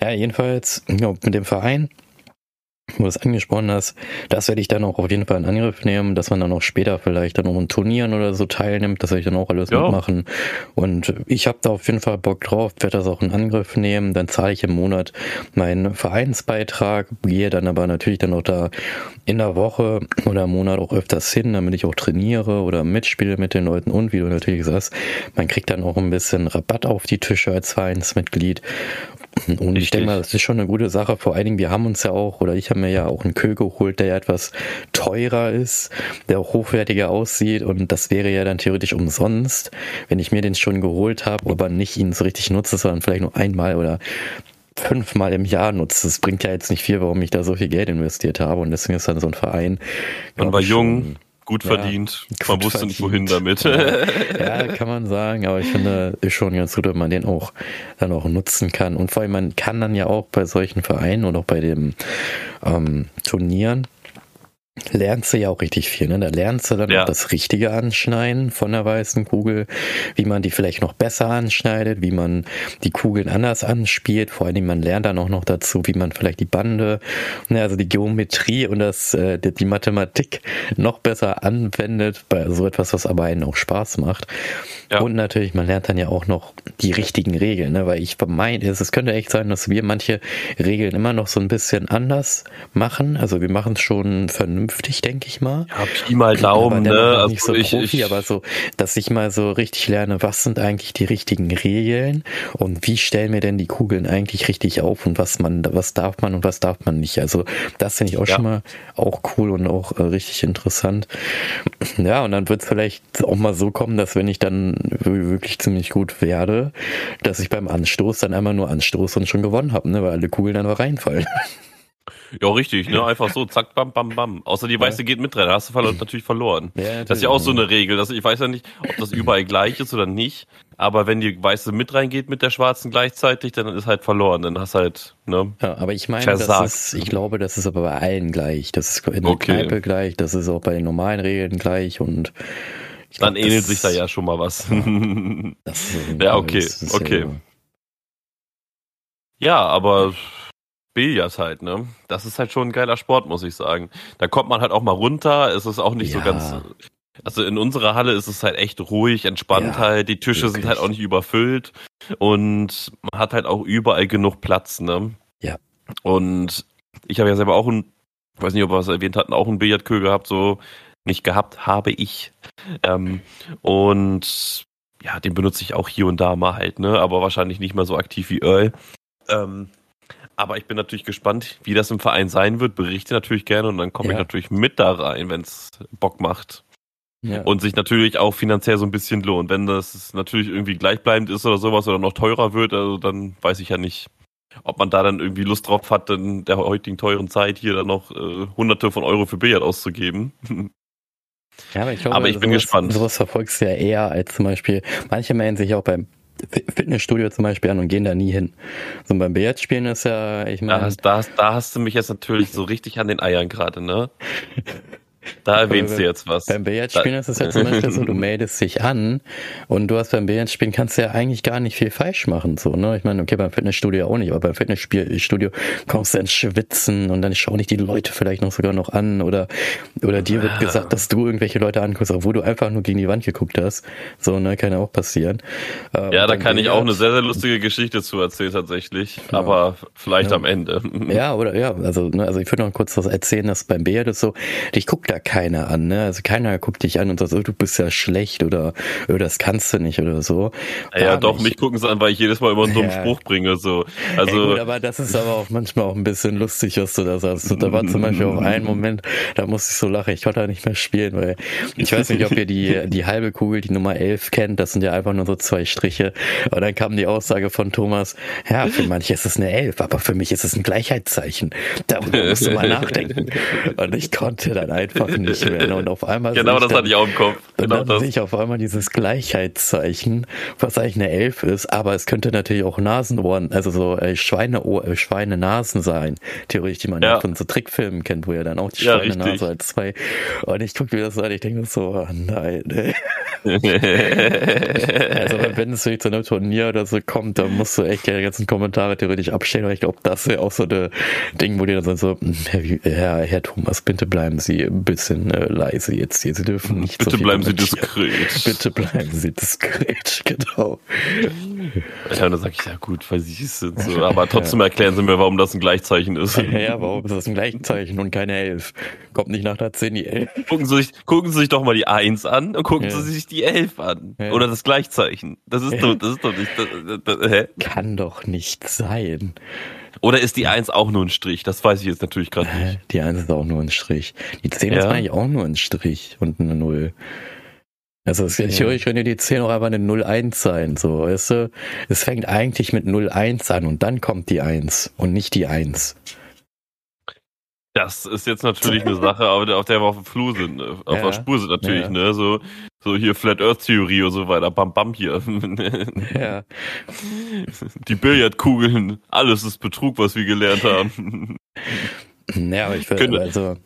ja jedenfalls ja, mit dem Verein wo du es angesprochen hast, das werde ich dann auch auf jeden Fall in Angriff nehmen, dass man dann auch später vielleicht dann auch in Turnieren oder so teilnimmt, das werde ich dann auch alles ja. mitmachen. Und ich habe da auf jeden Fall Bock drauf, werde das auch in Angriff nehmen, dann zahle ich im Monat meinen Vereinsbeitrag, gehe dann aber natürlich dann auch da in der Woche oder im Monat auch öfters hin, damit ich auch trainiere oder mitspiele mit den Leuten und wie du natürlich sagst, man kriegt dann auch ein bisschen Rabatt auf die Tische als Vereinsmitglied und Richtig. ich denke mal, das ist schon eine gute Sache. Vor allen Dingen, wir haben uns ja auch, oder ich habe mir ja auch einen Kö geholt, der ja etwas teurer ist, der auch hochwertiger aussieht und das wäre ja dann theoretisch umsonst, wenn ich mir den schon geholt habe, aber nicht ihn so richtig nutze, sondern vielleicht nur einmal oder fünfmal im Jahr nutze. Das bringt ja jetzt nicht viel, warum ich da so viel Geld investiert habe und deswegen ist dann so ein Verein. Man war jung, Gut verdient. Ja, man wusste verdient. nicht wohin damit. ja, kann man sagen, aber ich finde, ist schon ganz gut, wenn man den auch dann auch nutzen kann. Und vor allem, man kann dann ja auch bei solchen Vereinen und auch bei den ähm, Turnieren lernst du ja auch richtig viel. Ne? Da lernst du dann ja. auch das Richtige Anschneiden von der weißen Kugel, wie man die vielleicht noch besser anschneidet, wie man die Kugeln anders anspielt. Vor allem, man lernt dann auch noch dazu, wie man vielleicht die Bande, ne, also die Geometrie und das, äh, die Mathematik noch besser anwendet, bei so etwas, was aber einen auch Spaß macht. Ja. Und natürlich, man lernt dann ja auch noch die richtigen Regeln, ne? weil ich meine, es könnte echt sein, dass wir manche Regeln immer noch so ein bisschen anders machen. Also wir machen es schon vernünftig, denke ich mal. Ja, Pi mal Daumen, ne? Also nicht so ich, Profi, ich, aber so, dass ich mal so richtig lerne, was sind eigentlich die richtigen Regeln und wie stellen wir denn die Kugeln eigentlich richtig auf und was man, was darf man und was darf man nicht. Also das finde ich auch ja. schon mal auch cool und auch äh, richtig interessant. Ja, und dann wird es vielleicht auch mal so kommen, dass wenn ich dann wirklich ziemlich gut werde, dass ich beim Anstoß dann einmal nur anstoße und schon gewonnen habe, ne, weil alle Kugeln einfach reinfallen. Ja, richtig, ne? Einfach so, zack, bam, bam, bam. Außer die Weiße ja. geht mit rein, da hast du natürlich verloren. Ja, das ist ja auch so eine Regel. Dass, ich weiß ja nicht, ob das überall gleich ist oder nicht. Aber wenn die Weiße mit reingeht mit der Schwarzen gleichzeitig, dann ist halt verloren. Dann hast halt, ne? Ja, aber ich meine, das ist, ich glaube, das ist aber bei allen gleich. Das ist in der okay. Kneipe gleich, das ist auch bei den normalen Regeln gleich und dann glaub, ähnelt sich da ja schon mal was. ja, okay, okay. Ja, ja, aber Billard halt, ne? Das ist halt schon ein geiler Sport, muss ich sagen. Da kommt man halt auch mal runter. Es ist auch nicht ja. so ganz. Also in unserer Halle ist es halt echt ruhig, entspannt ja, halt. Die Tische wirklich. sind halt auch nicht überfüllt und man hat halt auch überall genug Platz, ne? Ja. Und ich habe ja selber auch ein, weiß nicht, ob wir es erwähnt hatten, auch ein Billardkö gehabt, so nicht gehabt, habe ich. Ähm, und ja, den benutze ich auch hier und da mal halt, ne? Aber wahrscheinlich nicht mehr so aktiv wie Earl. Ähm, aber ich bin natürlich gespannt, wie das im Verein sein wird. Berichte natürlich gerne und dann komme ja. ich natürlich mit da rein, wenn es Bock macht. Ja. Und sich natürlich auch finanziell so ein bisschen lohnt. Wenn das natürlich irgendwie gleichbleibend ist oder sowas oder noch teurer wird, also dann weiß ich ja nicht, ob man da dann irgendwie Lust drauf hat, in der heutigen teuren Zeit hier dann noch äh, hunderte von Euro für Billard auszugeben. Ja, aber ich, glaube, aber ich bin sowas, gespannt. Sowas verfolgst du ja eher als zum Beispiel, manche melden sich auch beim Fitnessstudio zum Beispiel an und gehen da nie hin. So beim Billardspielen ist ja, ich meine. Da, da, da hast du mich jetzt natürlich so richtig an den Eiern gerade, ne? Da erwähnst du jetzt was. Beim Billardspielen ist es ja zum Beispiel so, du meldest dich an und du hast beim Billardspielen kannst du ja eigentlich gar nicht viel falsch machen. So, ne? Ich meine, okay, beim Fitnessstudio auch nicht, aber beim Fitnessstudio kommst du ins Schwitzen und dann schauen dich die Leute vielleicht noch sogar noch an oder, oder dir wird gesagt, dass du irgendwelche Leute anguckst, obwohl du einfach nur gegen die Wand geguckt hast. So, ne, kann ja auch passieren. Ähm, ja, da kann ich auch eine sehr, sehr lustige Geschichte zu erzählen tatsächlich, ja. aber vielleicht ja. am Ende. Ja, oder ja, also, ne, also ich würde noch kurz was erzählen, dass beim Billard ist so, ich guck da keiner an, ne? Also keiner guckt dich an und sagt, oh, du bist ja schlecht oder oh, das kannst du nicht oder so. Ja, ja doch, mich gucken sie an, weil ich jedes Mal immer einen dummen ja. Spruch bringe. So. Also, ja, gut, aber das ist aber auch manchmal auch ein bisschen lustig, was du da sagst. Und da war zum Beispiel auch ein Moment, da musste ich so lachen, ich konnte da nicht mehr spielen, weil ich weiß nicht, ob ihr die, die halbe Kugel, die Nummer 11 kennt, das sind ja einfach nur so zwei Striche. Und dann kam die Aussage von Thomas, ja, für manche ist es eine 11, aber für mich ist es ein Gleichheitszeichen. Darüber musst du mal nachdenken. Und ich konnte dann einfach nicht mehr. Und auf einmal. Genau, das dann, hatte ich auch im Kopf. Genau dann das. sehe ich auf einmal dieses Gleichheitszeichen, was eigentlich eine Elf ist, aber es könnte natürlich auch Nasenohren, also so äh, Schweineohr, äh, Schweinenasen sein, theoretisch, die man ja. von so Trickfilmen kennt, wo ja dann auch die ja, Schweinenase richtig. als zwei. Und ich gucke mir das an, ich denke so, oh nein. also wenn es wirklich zu einem Turnier oder so kommt, dann musst du echt die ganzen Kommentare theoretisch abstellen, weil ich glaube, das ja auch so ein Ding, wo die dann so, hm, Herr, Herr, Herr Thomas, bitte bleiben Sie ein bisschen äh, leise jetzt hier. Sie dürfen nicht Bitte so bleiben Sie diskret. Bitte bleiben Sie diskret, genau. Ja, und dann sag ich, ja gut, weil Sie es sind so. Aber trotzdem erklären Sie mir, warum das ein Gleichzeichen ist. Ja, ja, warum ist das ein Gleichzeichen und keine Elf? Kommt nicht nach der 10 die Elf. Gucken Sie sich, gucken Sie sich doch mal die 1 an und gucken ja. Sie sich die 11 an. Ja. Oder das Gleichzeichen. Das ist doch, das ist doch nicht, das, das, hä? Kann doch nicht sein. Oder ist die 1 auch nur ein Strich? Das weiß ich jetzt natürlich gerade nicht. Die 1 ist auch nur ein Strich. Die 10 ja. ist eigentlich auch nur ein Strich und eine 0. Also es, ja. theoretisch könnte die 10 auch einfach eine 0-1 sein, so, weißt du? Es fängt eigentlich mit 0-1 an und dann kommt die 1 und nicht die 1. Das ist jetzt natürlich eine Sache, auf der wir auf dem Flur sind, äh, auf ja. der Spur sind natürlich, ja. ne? So, so hier Flat Earth Theorie und so weiter, bam bam hier. ja. Die Billardkugeln, alles ist Betrug, was wir gelernt haben. Ja, aber ich würde, also,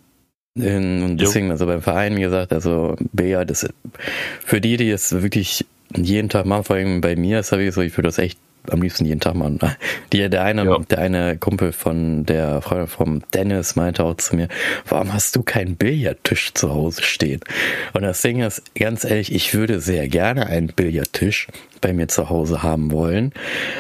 und deswegen, also beim Verein, wie gesagt, also Billard ist für die, die es wirklich jeden Tag machen, vor allem bei mir ist so, ich würde das echt am liebsten jeden Tag machen. Die, der eine, ja. der eine Kumpel von der Freundin vom Dennis meinte auch zu mir, warum hast du keinen Billardtisch zu Hause stehen? Und das Ding ist, ganz ehrlich, ich würde sehr gerne einen Billardtisch bei mir zu Hause haben wollen,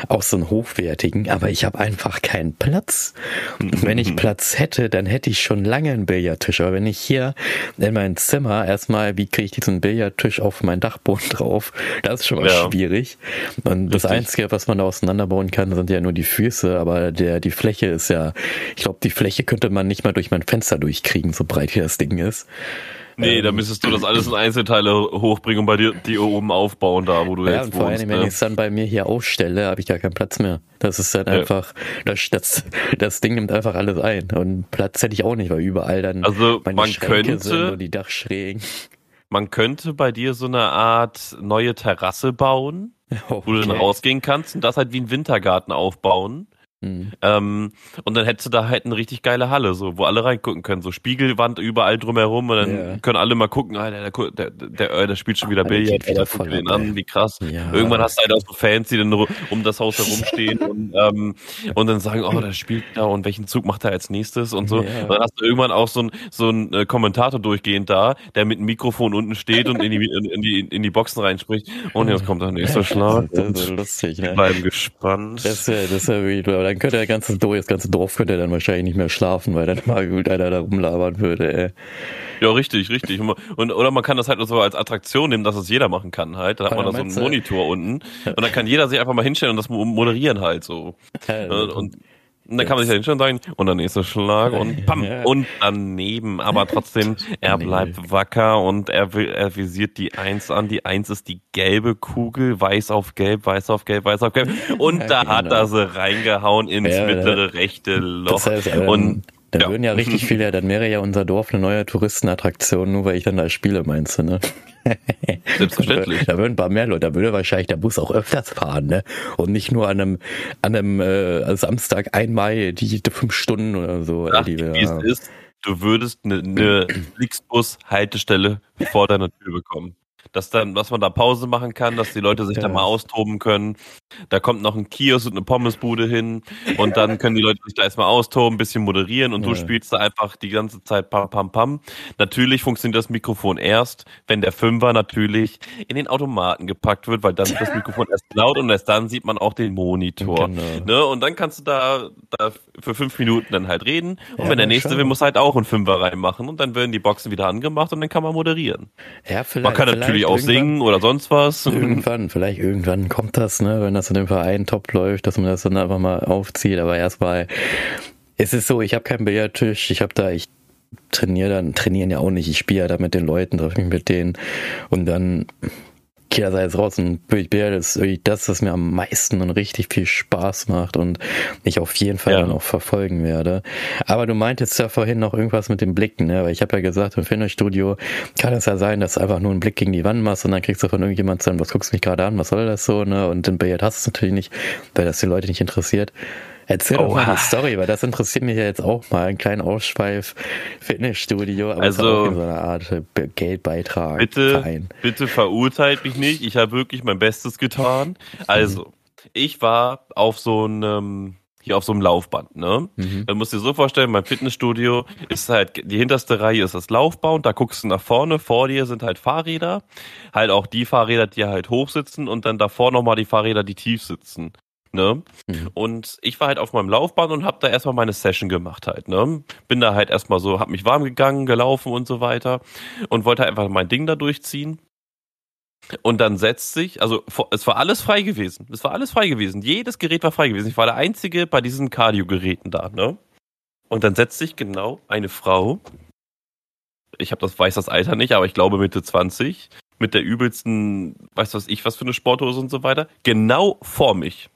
auch so einen hochwertigen, aber ich habe einfach keinen Platz. Und wenn ich Platz hätte, dann hätte ich schon lange einen Billardtisch. Aber wenn ich hier in mein Zimmer erstmal, wie kriege ich diesen Billardtisch auf meinen Dachboden drauf? Das ist schon mal ja. schwierig. Und das Einzige, was man da auseinanderbauen kann, sind ja nur die Füße, aber der, die Fläche ist ja, ich glaube, die Fläche könnte man nicht mal durch mein Fenster durchkriegen, so breit wie das Ding ist. Nee, ähm, da müsstest du das alles in Einzelteile hochbringen und bei dir die oben aufbauen, da wo du ja, jetzt und vor wohnst. Allem, wenn ne? ich es dann bei mir hier aufstelle, habe ich gar keinen Platz mehr. Das ist dann ja. einfach, das, das, das Ding nimmt einfach alles ein. Und Platz hätte ich auch nicht, weil überall dann also meine man Schränke könnte, sind und die Dachschrägen. Man könnte bei dir so eine Art neue Terrasse bauen, okay. wo du dann rausgehen kannst und das halt wie ein Wintergarten aufbauen. Mhm. Ähm, und dann hättest du da halt eine richtig geile Halle, so, wo alle reingucken können. So Spiegelwand überall drumherum und dann ja. können alle mal gucken, ah, der, der, der, der, äh, spielt schon wieder Billard, wieder den an, wie krass. Ja. Irgendwann hast du halt auch so Fans, die dann um das Haus herumstehen und, ähm, und dann sagen, oh, der spielt da und welchen Zug macht er als nächstes und so. Ja. Und dann hast du irgendwann auch so ein, so ein äh, Kommentator durchgehend da, der mit dem Mikrofon unten steht und in die, in, die, in die Boxen reinspricht. Und jetzt kommt der nächste Schlag. Das ist so lustig, ne? Bleiben gespannt. Das ist ja, das ja wirklich, dann könnte der ganze, das ganze Dorf könnte dann wahrscheinlich nicht mehr schlafen, weil dann mal gut einer da rumlabern würde, ey. Ja, richtig, richtig. Und, oder man kann das halt so als Attraktion nehmen, dass es jeder machen kann halt. Dann hat man da so einen Monitor unten und dann kann jeder sich einfach mal hinstellen und das moderieren halt so. und, und dann kann man sich da hinstellen und sagen, und der nächste Schlag und pam, und daneben. Aber trotzdem, er bleibt wacker und er, will, er visiert die Eins an. Die Eins ist die gelbe Kugel, weiß auf gelb, weiß auf gelb, weiß auf gelb. Und da hat genau. er sie reingehauen ins mittlere rechte Loch. Das heißt, ähm, und Dann ja. würden ja richtig viele, dann wäre ja unser Dorf eine neue Touristenattraktion, nur weil ich dann da spiele, meinst du, ne? Selbstverständlich. da würden ein paar mehr Leute, da würde wahrscheinlich der Bus auch öfters fahren, ne? Und nicht nur an einem, an einem äh, Samstag einmal die fünf Stunden oder so. Ach, die wir, es ist, du würdest eine, eine Flixbus-Haltestelle vor deiner Tür bekommen dass dann, dass man da Pause machen kann, dass die Leute sich ja. da mal austoben können. Da kommt noch ein Kiosk und eine Pommesbude hin und dann können die Leute sich da erstmal austoben, ein bisschen moderieren und ja. du spielst da einfach die ganze Zeit pam pam pam. Natürlich funktioniert das Mikrofon erst, wenn der Fünfer natürlich in den Automaten gepackt wird, weil dann ist das Mikrofon erst laut und erst dann sieht man auch den Monitor. Genau. Ne? Und dann kannst du da, da für fünf Minuten dann halt reden und ja, wenn der nächste will, muss halt auch einen Fünfer reinmachen und dann werden die Boxen wieder angemacht und dann kann man moderieren. Ja, vielleicht, man kann natürlich natürlich auch singen oder sonst was. Irgendwann, vielleicht irgendwann kommt das, ne, wenn das in dem Verein top läuft, dass man das dann einfach mal aufzieht. Aber erstmal, es ist so, ich habe keinen Billardtisch, ich habe da, ich trainiere dann, trainieren ja auch nicht, ich spiele ja da mit den Leuten, treffe mich mit denen und dann Killer sei jetzt raus und Billard ist das, was mir am meisten und richtig viel Spaß macht und ich auf jeden Fall ja. dann auch verfolgen werde. Aber du meintest ja vorhin noch irgendwas mit dem Blicken, ne? Weil ich habe ja gesagt, im Fitnessstudio kann es ja sein, dass du einfach nur einen Blick gegen die Wand machst und dann kriegst du von irgendjemandem sagen, was guckst du mich gerade an, was soll das so, ne? Und im Billard hast du es natürlich nicht, weil das die Leute nicht interessiert. Erzähl doch mal eine Story, weil das interessiert mich ja jetzt auch mal. Ein kleiner Ausschweif, Fitnessstudio, aber also, auch in so einer Art Geldbeitrag. Bitte, Verein. bitte verurteilt mich nicht. Ich habe wirklich mein Bestes getan. Also, ich war auf so einem hier auf so einem Laufband, ne? Mhm. Man muss dir so vorstellen, mein Fitnessstudio ist halt, die hinterste Reihe ist das Laufband, da guckst du nach vorne, vor dir sind halt Fahrräder, halt auch die Fahrräder, die halt hoch sitzen und dann davor nochmal die Fahrräder, die tief sitzen. Ne? Mhm. Und ich war halt auf meinem Laufband und habe da erstmal meine Session gemacht halt, ne? Bin da halt erstmal so, hab mich warm gegangen, gelaufen und so weiter und wollte einfach mein Ding da durchziehen. Und dann setzt sich, also es war alles frei gewesen. Es war alles frei gewesen. Jedes Gerät war frei gewesen. Ich war der Einzige bei diesen Cardio-Geräten da, ne? Und dann setzt sich genau eine Frau, ich habe das weiß das Alter nicht, aber ich glaube Mitte 20, mit der übelsten, weiß was ich, was für eine Sporthose und so weiter, genau vor mich.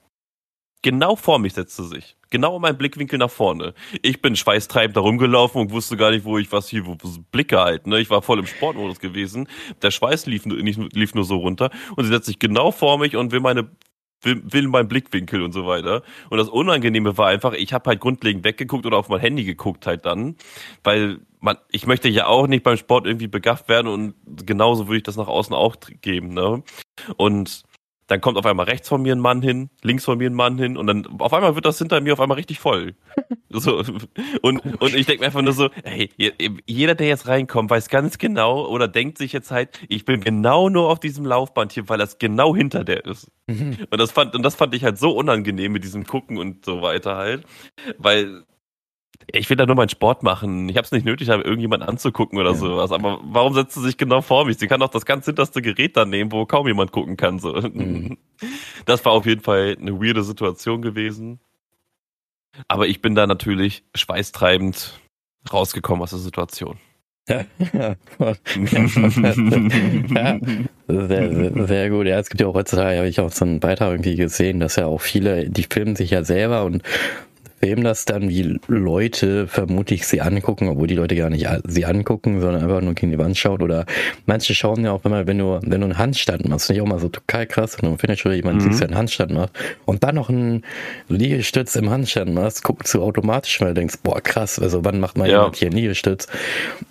Genau vor mich setzte sich. Genau in meinem Blickwinkel nach vorne. Ich bin schweißtreibend da rumgelaufen und wusste gar nicht, wo ich was hier, wo Blicke halt. Ne? Ich war voll im Sportmodus gewesen. Der Schweiß lief, nicht, lief nur so runter. Und sie setzt sich genau vor mich und will meine will, meinen Blickwinkel und so weiter. Und das Unangenehme war einfach, ich habe halt grundlegend weggeguckt oder auf mein Handy geguckt halt dann, weil man, ich möchte ja auch nicht beim Sport irgendwie begafft werden und genauso würde ich das nach außen auch geben. Ne? Und dann kommt auf einmal rechts von mir ein Mann hin, links von mir ein Mann hin und dann auf einmal wird das hinter mir auf einmal richtig voll. So, und, und ich denke mir einfach nur so, hey, jeder, der jetzt reinkommt, weiß ganz genau oder denkt sich jetzt halt, ich bin genau nur auf diesem Laufband hier, weil das genau hinter der ist. Mhm. Und das fand, und das fand ich halt so unangenehm mit diesem Gucken und so weiter halt, weil ich will da nur meinen Sport machen. Ich habe es nicht nötig, da irgendjemand anzugucken oder ja. sowas. Aber warum setzt sie sich genau vor mich? Sie kann doch das ganz hinterste Gerät dann nehmen, wo kaum jemand gucken kann. So. Mhm. Das war auf jeden Fall eine weirde Situation gewesen. Aber ich bin da natürlich schweißtreibend rausgekommen aus der Situation. Ja, sehr, sehr, gut. Ja, es gibt ja auch heutzutage, habe ich auch so einen Beitrag irgendwie gesehen, dass ja auch viele, die filmen sich ja selber und filmen das dann, wie Leute vermutlich sie angucken, obwohl die Leute gar nicht sie angucken, sondern einfach nur gegen die Wand schaut. Oder manche schauen ja auch immer, wenn du, wenn du einen Handstand machst, finde ich auch mal so total krass, wenn du findest schon jemand mhm. siehst, der einen Handstand macht und dann noch einen Liegestütz im Handstand machst, guckst du automatisch, weil du denkst, boah, krass, also wann macht man ja. hier einen Liegestütz?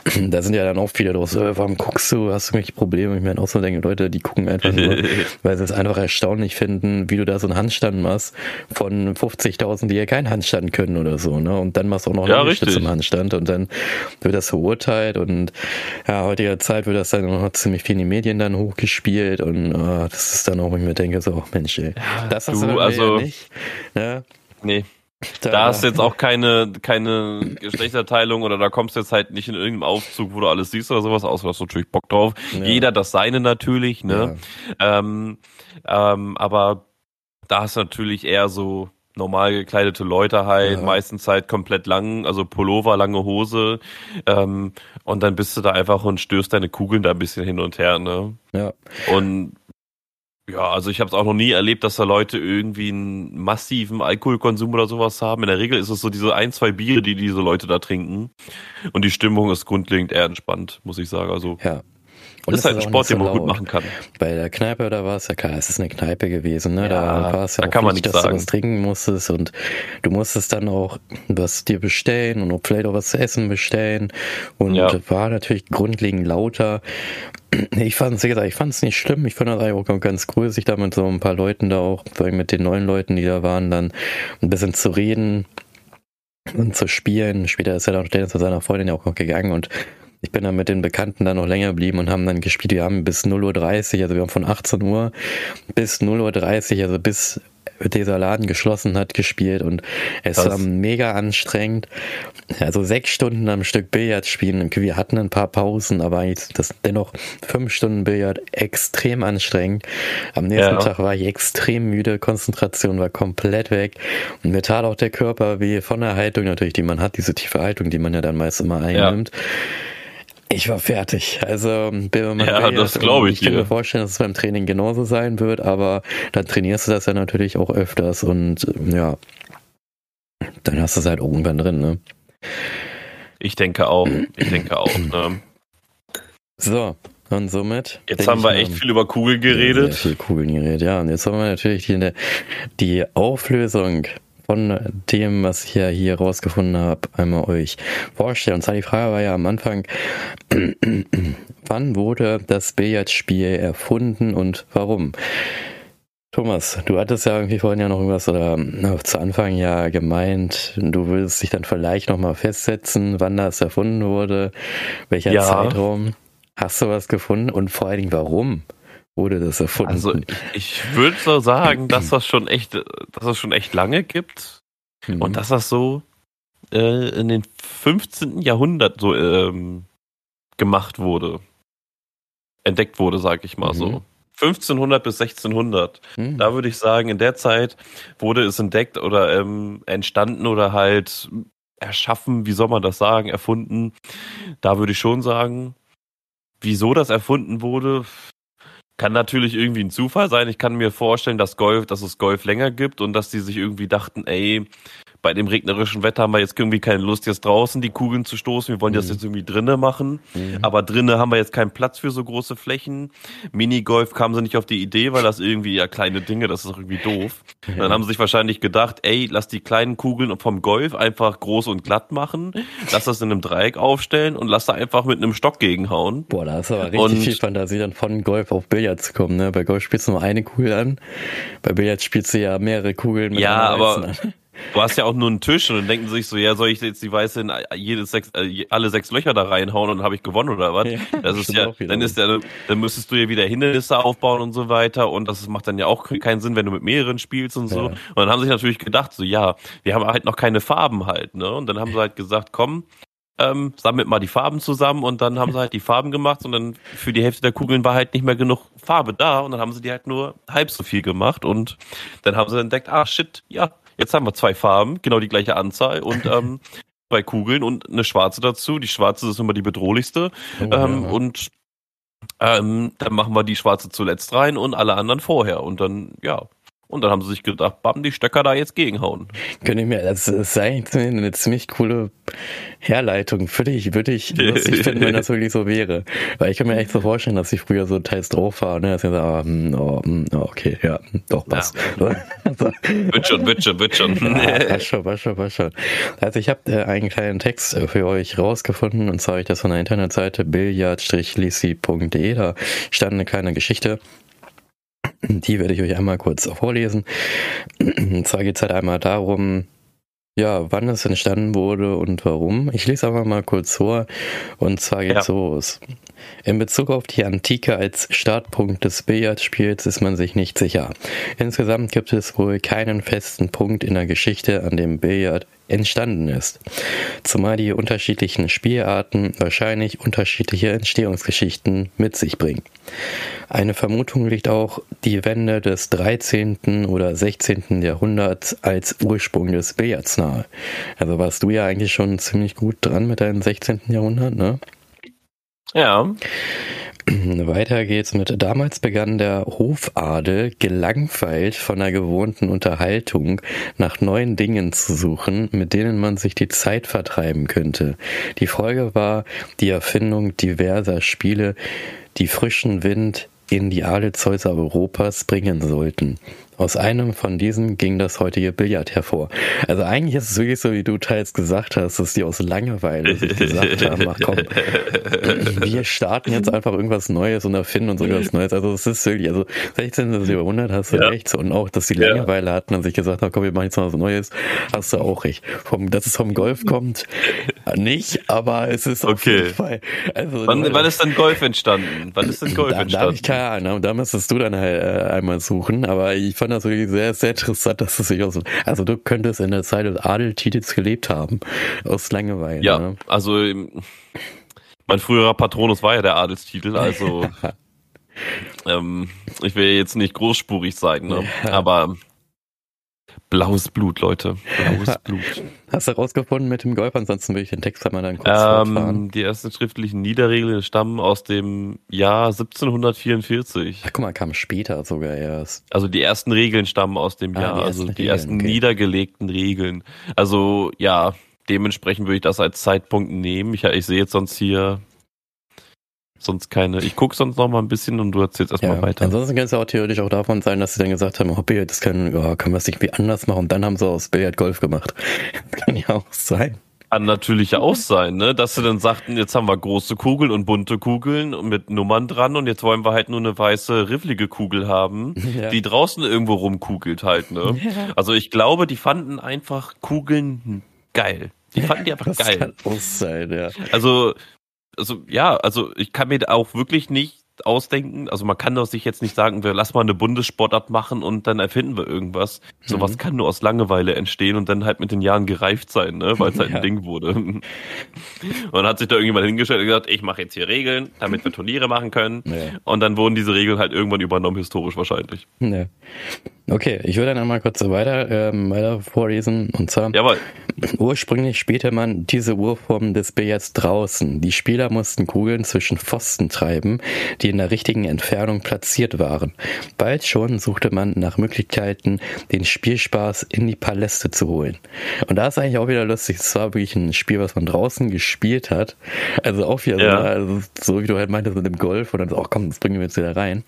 da sind ja dann auch viele los, äh, warum guckst du, hast du irgendwelche Probleme? Ich meine auch so denke, Leute, die gucken einfach nur, weil sie es einfach erstaunlich finden, wie du da so einen Handstand machst von 50.000, die ja keinen Handstand Handstand können oder so, ne? Und dann machst du auch noch ja, eine Stütze im Handstand und dann wird das verurteilt und ja, heutiger Zeit wird das dann noch ziemlich viel in die Medien dann hochgespielt und oh, das ist dann auch, wo ich mir denke, so, Mensch, ey, ja, das hast du, du also, nicht. Ne? Nee. Da, da hast du jetzt auch keine, keine Geschlechterteilung oder da kommst du jetzt halt nicht in irgendeinem Aufzug, wo du alles siehst oder sowas, außer du hast natürlich Bock drauf. Ja. Jeder das seine natürlich, ne? Ja. Ähm, ähm, aber da hast du natürlich eher so normal gekleidete Leute halt, ja. meistens halt komplett lang, also Pullover, lange Hose, ähm, und dann bist du da einfach und stößt deine Kugeln da ein bisschen hin und her, ne? Ja. Und Ja, also ich habe es auch noch nie erlebt, dass da Leute irgendwie einen massiven Alkoholkonsum oder sowas haben. In der Regel ist es so diese ein, zwei Biere, die diese Leute da trinken. Und die Stimmung ist grundlegend eher entspannt, muss ich sagen. Also ja. Und das ist halt ein Sport, den man gut machen kann. Bei der Kneipe, war es ja klar, es ist eine Kneipe gewesen, ne? Ja, da war es ja da auch kann man nichts dass du sagen. was trinken musstest und du musstest dann auch was dir bestellen und vielleicht auch was zu essen bestellen und Ja. war natürlich grundlegend lauter. Ich fand es, wie gesagt, ich fand es nicht schlimm. Ich fand das eigentlich auch ganz cool, sich da mit so ein paar Leuten da auch, vor allem mit den neuen Leuten, die da waren, dann ein bisschen zu reden und zu spielen. Später ist er dann zu seiner Freundin ja auch noch gegangen und ich bin dann mit den Bekannten dann noch länger geblieben und haben dann gespielt. Wir haben bis 0.30 Uhr, also wir haben von 18 Uhr bis 0.30 Uhr, also bis dieser Laden geschlossen hat, gespielt und es Krass. war mega anstrengend. Also sechs Stunden am Stück Billard spielen. Wir hatten ein paar Pausen, aber eigentlich das dennoch fünf Stunden Billard extrem anstrengend. Am nächsten Ja. Tag war ich extrem müde, Konzentration war komplett weg und mir tat auch der Körper wie von der Haltung natürlich, die man hat, diese tiefe Haltung, die man ja dann meist immer einnimmt. Ich war fertig. Also, man Ja, das glaube ich Ich kann mir vorstellen, dass es beim Training genauso sein wird, aber dann trainierst du das ja natürlich auch öfters und ja, dann hast du es halt irgendwann drin, ne? Ich denke auch. Ich denke auch. Ne? So, und somit. Jetzt haben wir echt viel über Kugeln Sehr geredet. viel Kugeln geredet, ja. Und jetzt haben wir natürlich die, die Auflösung von dem, was ich ja hier rausgefunden habe, einmal euch vorstellen. Und zwar die Frage war ja am Anfang, wann wurde das Billardspiel erfunden und warum? Thomas, du hattest ja irgendwie vorhin ja noch irgendwas oder zu Anfang ja gemeint, du würdest dich dann vielleicht nochmal festsetzen, wann das erfunden wurde, welcher Ja. Zeitraum. Hast du was gefunden und vor allen Dingen warum wurde das erfunden? Also ich würde so sagen, dass das schon echt, dass es schon echt lange gibt Mhm. und dass das so äh, in den 15. Jahrhundert so ähm, gemacht wurde, entdeckt wurde, sag ich mal Mhm. so. 1500 bis 1600. Mhm. Da würde ich sagen, in der Zeit wurde es entdeckt oder ähm, entstanden oder halt erschaffen, wie soll man das sagen, erfunden. Da würde ich schon sagen, wieso das erfunden wurde, kann natürlich irgendwie ein Zufall sein. Ich kann mir vorstellen, dass Golf, dass es Golf länger gibt und dass die sich irgendwie dachten, ey, bei dem regnerischen Wetter haben wir jetzt irgendwie keine Lust, jetzt draußen die Kugeln zu stoßen. Wir wollen das Mhm. jetzt irgendwie drinnen machen. Mhm. Aber drinnen haben wir jetzt keinen Platz für so große Flächen. Minigolf kamen sie nicht auf die Idee, weil das irgendwie ja kleine Dinge, das ist doch irgendwie doof. Und dann haben sie sich wahrscheinlich gedacht, ey, lass die kleinen Kugeln vom Golf einfach groß und glatt machen, lass das in einem Dreieck aufstellen und lass da einfach mit einem Stock gegenhauen. Boah, da ist aber richtig Und- viel Fantasie, dann von Golf auf Billard zu kommen. Ne? Bei Golf spielst du nur eine Kugel an, bei Billard spielst du ja mehrere Kugeln mit Ja, aber- an. Du hast ja auch nur einen Tisch und dann denken sie sich so, ja, soll ich jetzt die weiße in jedes sechs, äh, alle sechs Löcher da reinhauen und dann habe ich gewonnen oder was? Ja, das ist ja, dann ist ja, dann müsstest du ja wieder Hindernisse aufbauen und so weiter und das macht dann ja auch keinen Sinn, wenn du mit mehreren spielst und so. Ja. Und dann haben sie sich natürlich gedacht, so ja, wir haben halt noch keine Farben halt, ne? Und dann haben sie halt gesagt, komm, ähm, sammelt mal die Farben zusammen und dann haben sie halt die Farben gemacht und dann für die Hälfte der Kugeln war halt nicht mehr genug Farbe da und dann haben sie die halt nur halb so viel gemacht und dann haben sie entdeckt, ah shit, ja, jetzt haben wir zwei Farben, genau die gleiche Anzahl und ähm, zwei Kugeln und eine schwarze dazu. Die schwarze ist immer die bedrohlichste Oh, ähm, ja. und ähm, dann machen wir die schwarze zuletzt rein und alle anderen vorher und dann, ja. Und dann haben sie sich gedacht, bam, die Stöcker da jetzt gegenhauen. Könnte ich mir, das ist eigentlich eine ziemlich coole Herleitung. Würde ich, würde ich lustig finden, wenn das wirklich so wäre. Weil ich kann mir echt so vorstellen, dass ich früher so teils drauf war, ne? Dass ich so, ah, hm, oh, hm, oh, okay, ja, hm, doch, passt. so. Wird schon, wird schon, wird schon. Ja, passt schon, passt schon, passt schon. Also ich habe äh, einen kleinen Text äh, für euch rausgefunden und zwar habe ich das von der Internetseite billiard-lisi.de. Da stand eine kleine Geschichte. Die werde ich euch einmal kurz vorlesen. Und zwar geht es halt einmal darum, ja, wann es entstanden wurde und warum. Ich lese aber mal kurz vor. Und zwar geht es Ja. so aus. In Bezug auf die Antike als Startpunkt des Billardspiels ist man sich nicht sicher. Insgesamt gibt es wohl keinen festen Punkt in der Geschichte, an dem Billard entstanden ist. Zumal die unterschiedlichen Spielarten wahrscheinlich unterschiedliche Entstehungsgeschichten mit sich bringen. Eine Vermutung liegt auch die Wende des 13. oder 16. Jahrhunderts als Ursprung des Billards nahe. Also warst du ja eigentlich schon ziemlich gut dran mit deinem 16. Jahrhundert, ne? Ja. Weiter geht's mit, damals begann der Hofadel gelangweilt von der gewohnten Unterhaltung nach neuen Dingen zu suchen, mit denen man sich die Zeit vertreiben könnte. Die Folge war die Erfindung diverser Spiele, die frischen Wind in die Adelshäuser Europas bringen sollten. Aus einem von diesen ging das heutige Billard hervor. Also eigentlich ist es wirklich so, wie du teils gesagt hast, dass die aus Langeweile sich gesagt haben, ach komm, wir starten jetzt einfach irgendwas Neues und erfinden uns irgendwas Neues. Also es ist wirklich, also 16. Jahrhundert hast du ja. recht. Und auch, dass die Langeweile hatten und sich gesagt haben, komm, wir machen jetzt mal was Neues, hast du auch recht. Vom, dass es vom Golf kommt, nicht, aber es ist auf okay. jeden Fall. Also, wann, wann ist denn Golf entstanden? Wann ist denn Golf da, entstanden? Da habe ich keine Ahnung. Da müsstest du dann halt äh, einmal suchen, aber ich fand das wirklich sehr, sehr interessant, dass es sich aus. Also du könntest in der Zeit des Adeltitels gelebt haben. Aus Langeweile. Ja, ne? also mein früherer Patronus war ja der Adelstitel, also ähm, ich will jetzt nicht großspurig sein, ne? aber Blaues Blut, Leute. Blaues Blut. Hast du rausgefunden mit dem Golf? Ansonsten will ich den Text einmal dann kurz ähm. Die ersten schriftlichen Niederregeln stammen aus dem Jahr 1744. Ach, guck mal, kam später sogar erst. Also die ersten Regeln stammen aus dem ah, Jahr, die also die Regeln, ersten okay. niedergelegten Regeln. Also ja, dementsprechend würde ich das als Zeitpunkt nehmen. Ich, ich sehe jetzt sonst hier sonst keine. Ich gucke sonst noch mal ein bisschen und du erzählst erstmal ja, weiter. Ansonsten kann es ja auch theoretisch auch davon sein, dass sie dann gesagt haben, Hobby, das können, ja, können wir es irgendwie anders machen und dann haben sie aus Billard Golf gemacht. kann ja auch sein. Kann natürlich auch sein, ne? Dass sie dann sagten, jetzt haben wir große Kugeln und bunte Kugeln mit Nummern dran und jetzt wollen wir halt nur eine weiße, rifflige Kugel haben, ja. die draußen irgendwo rumkugelt halt, ne? Ja. Also ich glaube, die fanden einfach Kugeln geil. Die fanden die einfach das geil. Kann auch sein, ja. Also also ja, also ich kann mir auch wirklich nicht ausdenken. Also man kann doch sich jetzt nicht sagen, wir lass mal eine Bundessportart machen und dann erfinden wir irgendwas. Mhm. Sowas kann nur aus Langeweile entstehen und dann halt mit den Jahren gereift sein, ne? weil es halt ja. ein Ding wurde. und dann hat sich da irgendjemand hingestellt und gesagt, ich mache jetzt hier Regeln, damit wir Turniere machen können. Ja. Und dann wurden diese Regeln halt irgendwann übernommen, historisch wahrscheinlich. Ja. Okay, ich würde dann einmal kurz weiter, ähm, weiter vorlesen. Und zwar, Jawohl. ursprünglich spielte man diese Urform des Billards draußen. Die Spieler mussten Kugeln zwischen Pfosten treiben, die in der richtigen Entfernung platziert waren. Bald schon suchte man nach Möglichkeiten, den Spielspaß in die Paläste zu holen. Und da ist eigentlich auch wieder lustig. Es war wirklich ein Spiel, was man draußen gespielt hat. Also auch wieder ja. so, also so, wie du halt meintest mit dem Golf und dann so, oh komm, das bringen wir jetzt wieder rein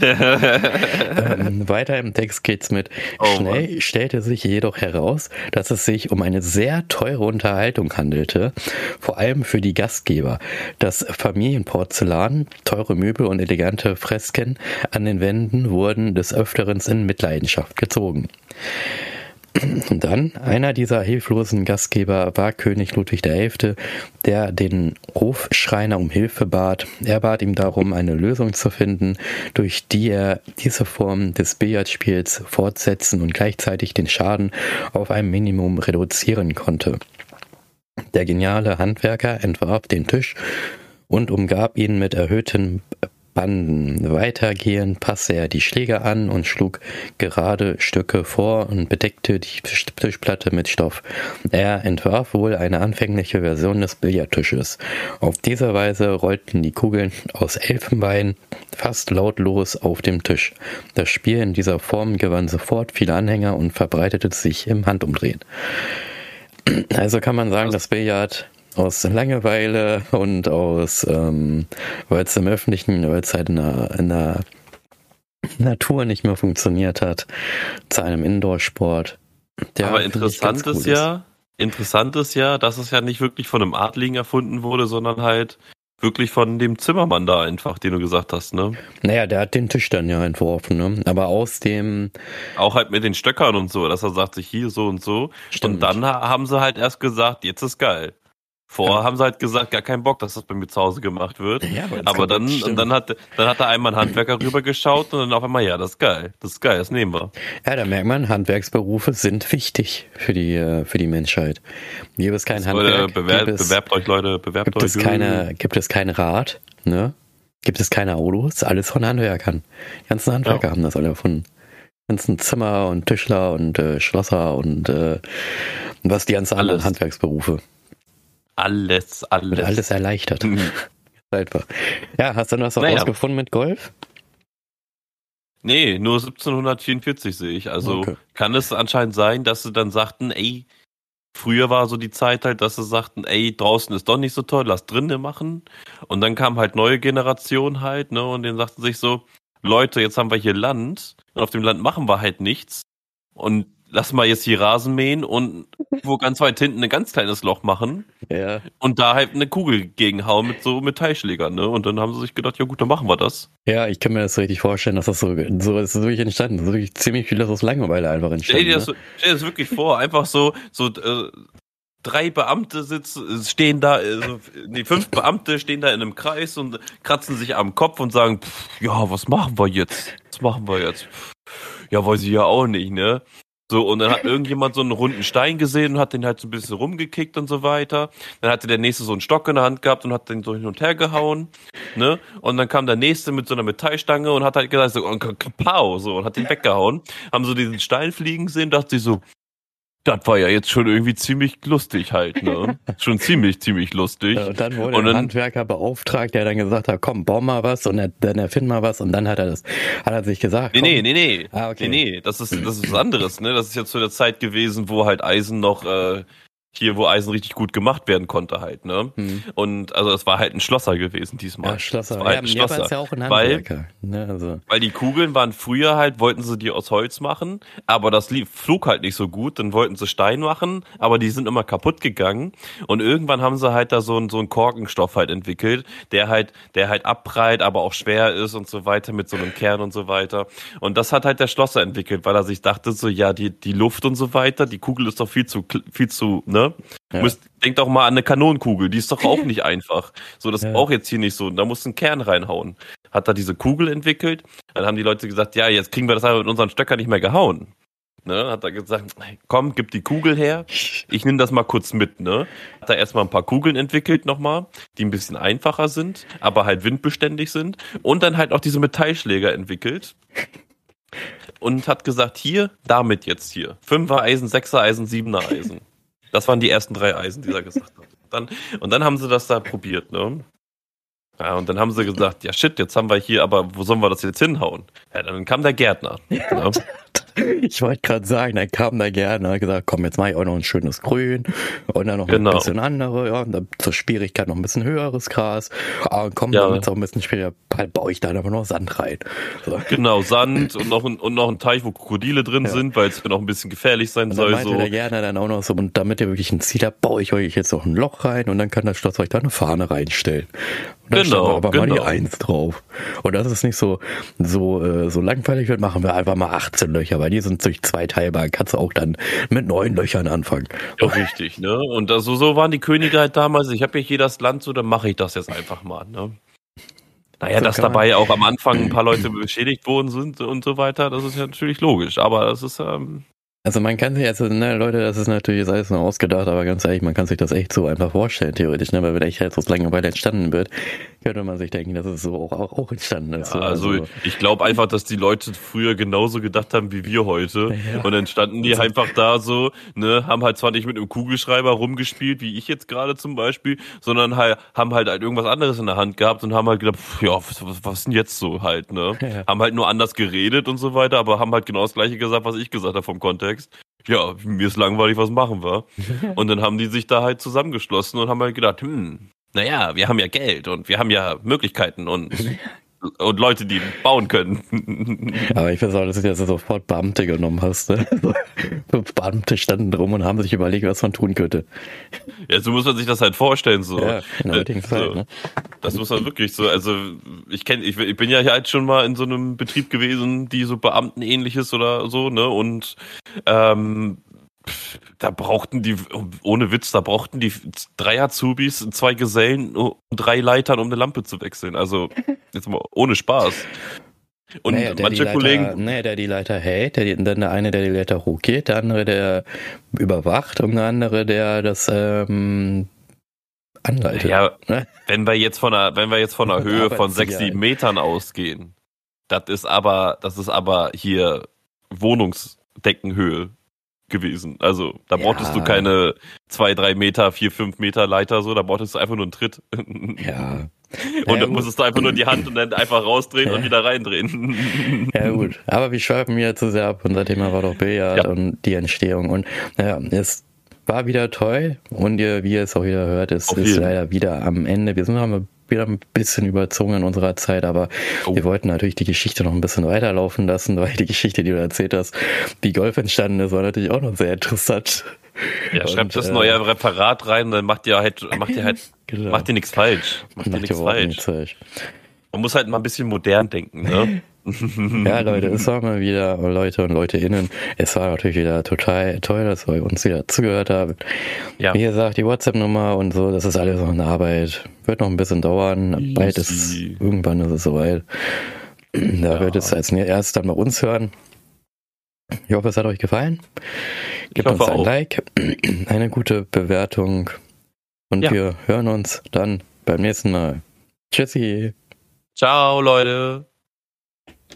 ähm, weiter im Text geht's mit. Oh, Schnell Mann. stellte sich jedoch heraus, dass es sich um eine sehr teure Unterhaltung handelte, vor allem für die Gastgeber. Das Familienporzellan, teure Möbel und elegante Fresken an den Wänden wurden des Öfteren in Mitleidenschaft gezogen. Und dann, einer dieser hilflosen Gastgeber war König Ludwig XI., der den Hofschreiner um Hilfe bat. Er bat ihm darum, eine Lösung zu finden, durch die er diese Form des Billardspiels fortsetzen und gleichzeitig den Schaden auf ein Minimum reduzieren konnte. Der geniale Handwerker entwarf den Tisch und umgab ihn mit erhöhten Banden. Weitergehend passte er die Schläge an und schlug gerade Stücke vor und bedeckte die Tischplatte mit Stoff. Er entwarf wohl eine anfängliche Version des Billardtisches. Auf diese Weise rollten die Kugeln aus Elfenbein fast lautlos auf dem Tisch. Das Spiel in dieser Form gewann sofort viele Anhänger und verbreitete sich im Handumdrehen. Also kann man sagen, das Billard aus Langeweile und aus, ähm, weil es im Öffentlichen, weil es halt in der, in der Natur nicht mehr funktioniert hat, zu einem Indoor-Sport. Aber interessant ist ja, interessant ist ja, dass es ja nicht wirklich von einem Adligen erfunden wurde, sondern halt wirklich von dem Zimmermann da einfach, den du gesagt hast, ne? Naja, der hat den Tisch dann ja entworfen, ne? Aber aus dem. Auch halt mit den Stöckern und so, dass er sagt sich hier so und so. Stimmt. Und dann haben sie halt erst gesagt, jetzt ist geil. Vorher haben sie halt gesagt, gar keinen Bock, dass das bei mir zu Hause gemacht wird. Ja, aber, aber dann, dann hat, dann hat da einmal ein Handwerker rübergeschaut und dann auf einmal, ja, das ist geil, das ist geil, das nehmen wir. Ja, da merkt man, Handwerksberufe sind wichtig für die, äh, für die Menschheit. Gibt es kein Handwerk. Bewerb, es, bewerbt euch, Leute, bewerbt gibt euch. Es keine, gibt es kein Rad, ne? Gibt es keine Autos, alles von Handwerkern. Die ganzen Handwerker ja. haben das alle erfunden. Die ganzen Zimmer und Tischler und äh, Schlosser und äh, was die ganzen anderen Handwerksberufe. Alles, alles. Wird alles erleichtert. Mhm. Einfach. Ja, hast du noch was naja. rausgefunden mit Golf? Nee, nur 1744 sehe ich. Also okay. kann es anscheinend sein, dass sie dann sagten, ey, früher war so die Zeit halt, dass sie sagten, ey, draußen ist doch nicht so toll, lass drinnen machen. Und dann kam halt neue Generation halt, ne, und denen sagten sich so, Leute, jetzt haben wir hier Land und auf dem Land machen wir halt nichts. Und lass mal jetzt hier Rasen mähen und wo ganz weit hinten ein ganz kleines Loch machen. Ja. Und da halt eine Kugel gegenhauen mit so Metallschlägern, ne? Und dann haben sie sich gedacht, ja gut, dann machen wir das. Ja, ich kann mir das richtig vorstellen, dass das so, so ist wirklich entstanden. So wirklich ziemlich viel aus Langeweile einfach entstanden. Stell dir das, ne? stell dir das wirklich vor, einfach so, so, äh, drei Beamte sitzen, stehen da, also, nee, fünf Beamte stehen da in einem Kreis und kratzen sich am Kopf und sagen, pff, ja, was machen wir jetzt? Was machen wir jetzt? Ja, weiß ich ja auch nicht, ne? So, und dann hat irgendjemand so einen runden Stein gesehen und hat den halt so ein bisschen rumgekickt und so weiter. Dann hatte der nächste so einen Stock in der Hand gehabt und hat den so hin und her gehauen, ne? Und dann kam der nächste mit so einer Metallstange und hat halt gesagt, so, pow, so, und hat den weggehauen. Haben so diesen Stein fliegen sehen, dachte sich so, das war ja jetzt schon irgendwie ziemlich lustig halt, ne? schon ziemlich, ziemlich lustig. Ja, und dann wurde und dann, ein Handwerker beauftragt, der dann gesagt hat, komm, bau mal was und dann erfind mal was und dann hat er das, hat er sich gesagt. Nee, komm. nee, nee, nee. Ah, okay. Nee, nee, das ist, das ist was anderes, ne? Das ist jetzt zu der Zeit gewesen, wo halt Eisen noch, äh, hier, wo Eisen richtig gut gemacht werden konnte halt, ne? Hm. Und also es war halt ein Schlosser gewesen diesmal. Ja, Schlosser. Halt ein Schlosser. Ist ja auch ein weil, ne, also. weil die Kugeln waren früher halt, wollten sie die aus Holz machen, aber das lief, flog halt nicht so gut, dann wollten sie Stein machen, aber die sind immer kaputt gegangen und irgendwann haben sie halt da so einen, so einen Korkenstoff halt entwickelt, der halt, der halt abprallt, aber auch schwer ist und so weiter mit so einem Kern und so weiter. Und das hat halt der Schlosser entwickelt, weil er sich dachte so, ja, die, die Luft und so weiter, die Kugel ist doch viel zu, viel zu, ne? Ja. Müsst, denkt doch mal an eine Kanonenkugel, die ist doch auch nicht einfach. So, das ja. auch jetzt hier nicht so. Da musst du einen Kern reinhauen. Hat da diese Kugel entwickelt. Dann haben die Leute gesagt, ja, jetzt kriegen wir das aber mit unseren Stöcker nicht mehr gehauen. Ne, hat er gesagt, komm, gib die Kugel her. Ich nehme das mal kurz mit, ne? Hat er erstmal ein paar Kugeln entwickelt nochmal, die ein bisschen einfacher sind, aber halt windbeständig sind. Und dann halt auch diese Metallschläger entwickelt. Und hat gesagt, hier, damit jetzt hier. Fünfer Eisen, Sechser Eisen, Siebener Eisen. Das waren die ersten drei Eisen, die er gesagt hat. Dann, und dann haben sie das da probiert, ne? Ja, und dann haben sie gesagt, ja shit, jetzt haben wir hier, aber wo sollen wir das jetzt hinhauen? Ja, dann kam der Gärtner. Ne? Ich wollte gerade sagen, dann kam der Gärtner und gesagt, komm, jetzt mache ich auch noch ein schönes Grün und dann noch genau. ein bisschen andere, ja, und dann zur Schwierigkeit noch ein bisschen höheres Gras. Aber komm, ja. damit es auch ein bisschen schwieriger, baue ich da aber noch Sand rein. So. Genau, Sand und noch, ein, und noch ein Teich, wo Krokodile drin ja. sind, weil es noch ein bisschen gefährlich sein und soll. Dann meinte so. der Gärtner dann auch noch so, und damit ihr wirklich ein Ziel habt, baue ich euch jetzt noch ein Loch rein und dann kann das Schloss euch da eine Fahne reinstellen. Da genau, aber genau. mal die genau. Eins drauf. Und das ist nicht so, so, äh, so langweilig wird, machen wir einfach mal 18 Löcher, weil die sind durch zwei teilbar. Kannst du auch dann mit neun Löchern anfangen. Ja, richtig, ne? Und also, so waren die Könige halt damals. Ich habe ja hier das Land so, dann mache ich das jetzt einfach mal, ne? Naja, so dass dabei auch am Anfang ein paar Leute beschädigt worden sind und so weiter, das ist ja natürlich logisch. Aber das ist, ähm, also man kann sich, also, ne, Leute, das ist natürlich jetzt alles nur ausgedacht, aber ganz ehrlich, man kann sich das echt so einfach vorstellen, theoretisch, ne, weil wenn echt jetzt aus Langeweile entstanden wird, könnte man sich denken, dass es so auch, auch, auch entstanden ist. Ja, also, also, ich glaube einfach, dass die Leute früher genauso gedacht haben wie wir heute. Ja. Und dann standen die also, einfach da so, ne, haben halt zwar nicht mit einem Kugelschreiber rumgespielt, wie ich jetzt gerade zum Beispiel, sondern halt, haben halt, halt irgendwas anderes in der Hand gehabt und haben halt gedacht, ja, was, was denn jetzt so halt, ne? Ja. Haben halt nur anders geredet und so weiter, aber haben halt genau das gleiche gesagt, was ich gesagt habe vom Kontext ja, mir ist langweilig, was machen wir? Und dann haben die sich da halt zusammengeschlossen und haben halt gedacht, hm, naja, wir haben ja Geld und wir haben ja Möglichkeiten und und Leute, die bauen können. Aber ich weiß auch, dass du jetzt sofort Beamte genommen hast. Ne? Beamte standen drum und haben sich überlegt, was man tun könnte. Ja, so muss man sich das halt vorstellen. So. Ja, in der heutigen Zeit. So. Ne? Das muss man wirklich so. Also ich kenne, ich, ich, bin ja halt schon mal in so einem Betrieb gewesen, die so Beamtenähnliches oder so, ne? Und ähm, da brauchten die, ohne Witz, da brauchten die drei Azubis, zwei Gesellen und drei Leitern, um eine Lampe zu wechseln. Also, jetzt mal ohne Spaß. Und naja, manche Leiter, Kollegen. Naja, der die Leiter hält, der, dann der eine, der die Leiter hochgeht, der andere, der überwacht und der andere, der das ähm, anleitet. Ja, ne? wenn wir jetzt von einer, wenn wir jetzt von einer Höhe von sechs, sieben Metern ausgehen, das ist aber, das ist aber hier Wohnungsdeckenhöhe gewesen. Also da brauchtest ja. du keine zwei, drei Meter, vier, fünf Meter Leiter so, da brauchtest du einfach nur einen Tritt. Ja. Und ja, dann musstest du einfach nur die Hand und dann einfach rausdrehen und wieder reindrehen. Ja gut, aber wir schweifen wieder zu sehr ab. Unser Thema war doch Billard ja. und die Entstehung. Und naja, es war wieder toll und ihr, wie ihr es auch wieder hört, es ist leider wieder am Ende. Wir sind haben wieder ein bisschen überzogen in unserer Zeit, aber oh. wir wollten natürlich die Geschichte noch ein bisschen weiterlaufen lassen, weil die Geschichte, die du erzählt hast, wie Golf entstanden ist, war natürlich auch noch sehr interessant. Ja, und, schreibt das äh, neue Referat rein, dann macht ihr halt, macht ihr halt, genau. macht ihr nichts falsch. Macht, macht ihr nichts falsch. Man muss halt mal ein bisschen modern denken, ne? ja, Leute, es war mal wieder, Leute und Leute innen, es war natürlich wieder total toll, dass ihr uns wieder zugehört habt. Ja. Wie gesagt, die WhatsApp-Nummer und so, das ist alles noch in Arbeit. Wird noch ein bisschen dauern. Bald ist, irgendwann ist es soweit. Da ja. wird es als erstes dann bei uns hören. Ich hoffe, es hat euch gefallen. Gebt uns ein auch. Like, eine gute Bewertung und ja. wir hören uns dann beim nächsten Mal. Tschüssi. Ciao, Leute.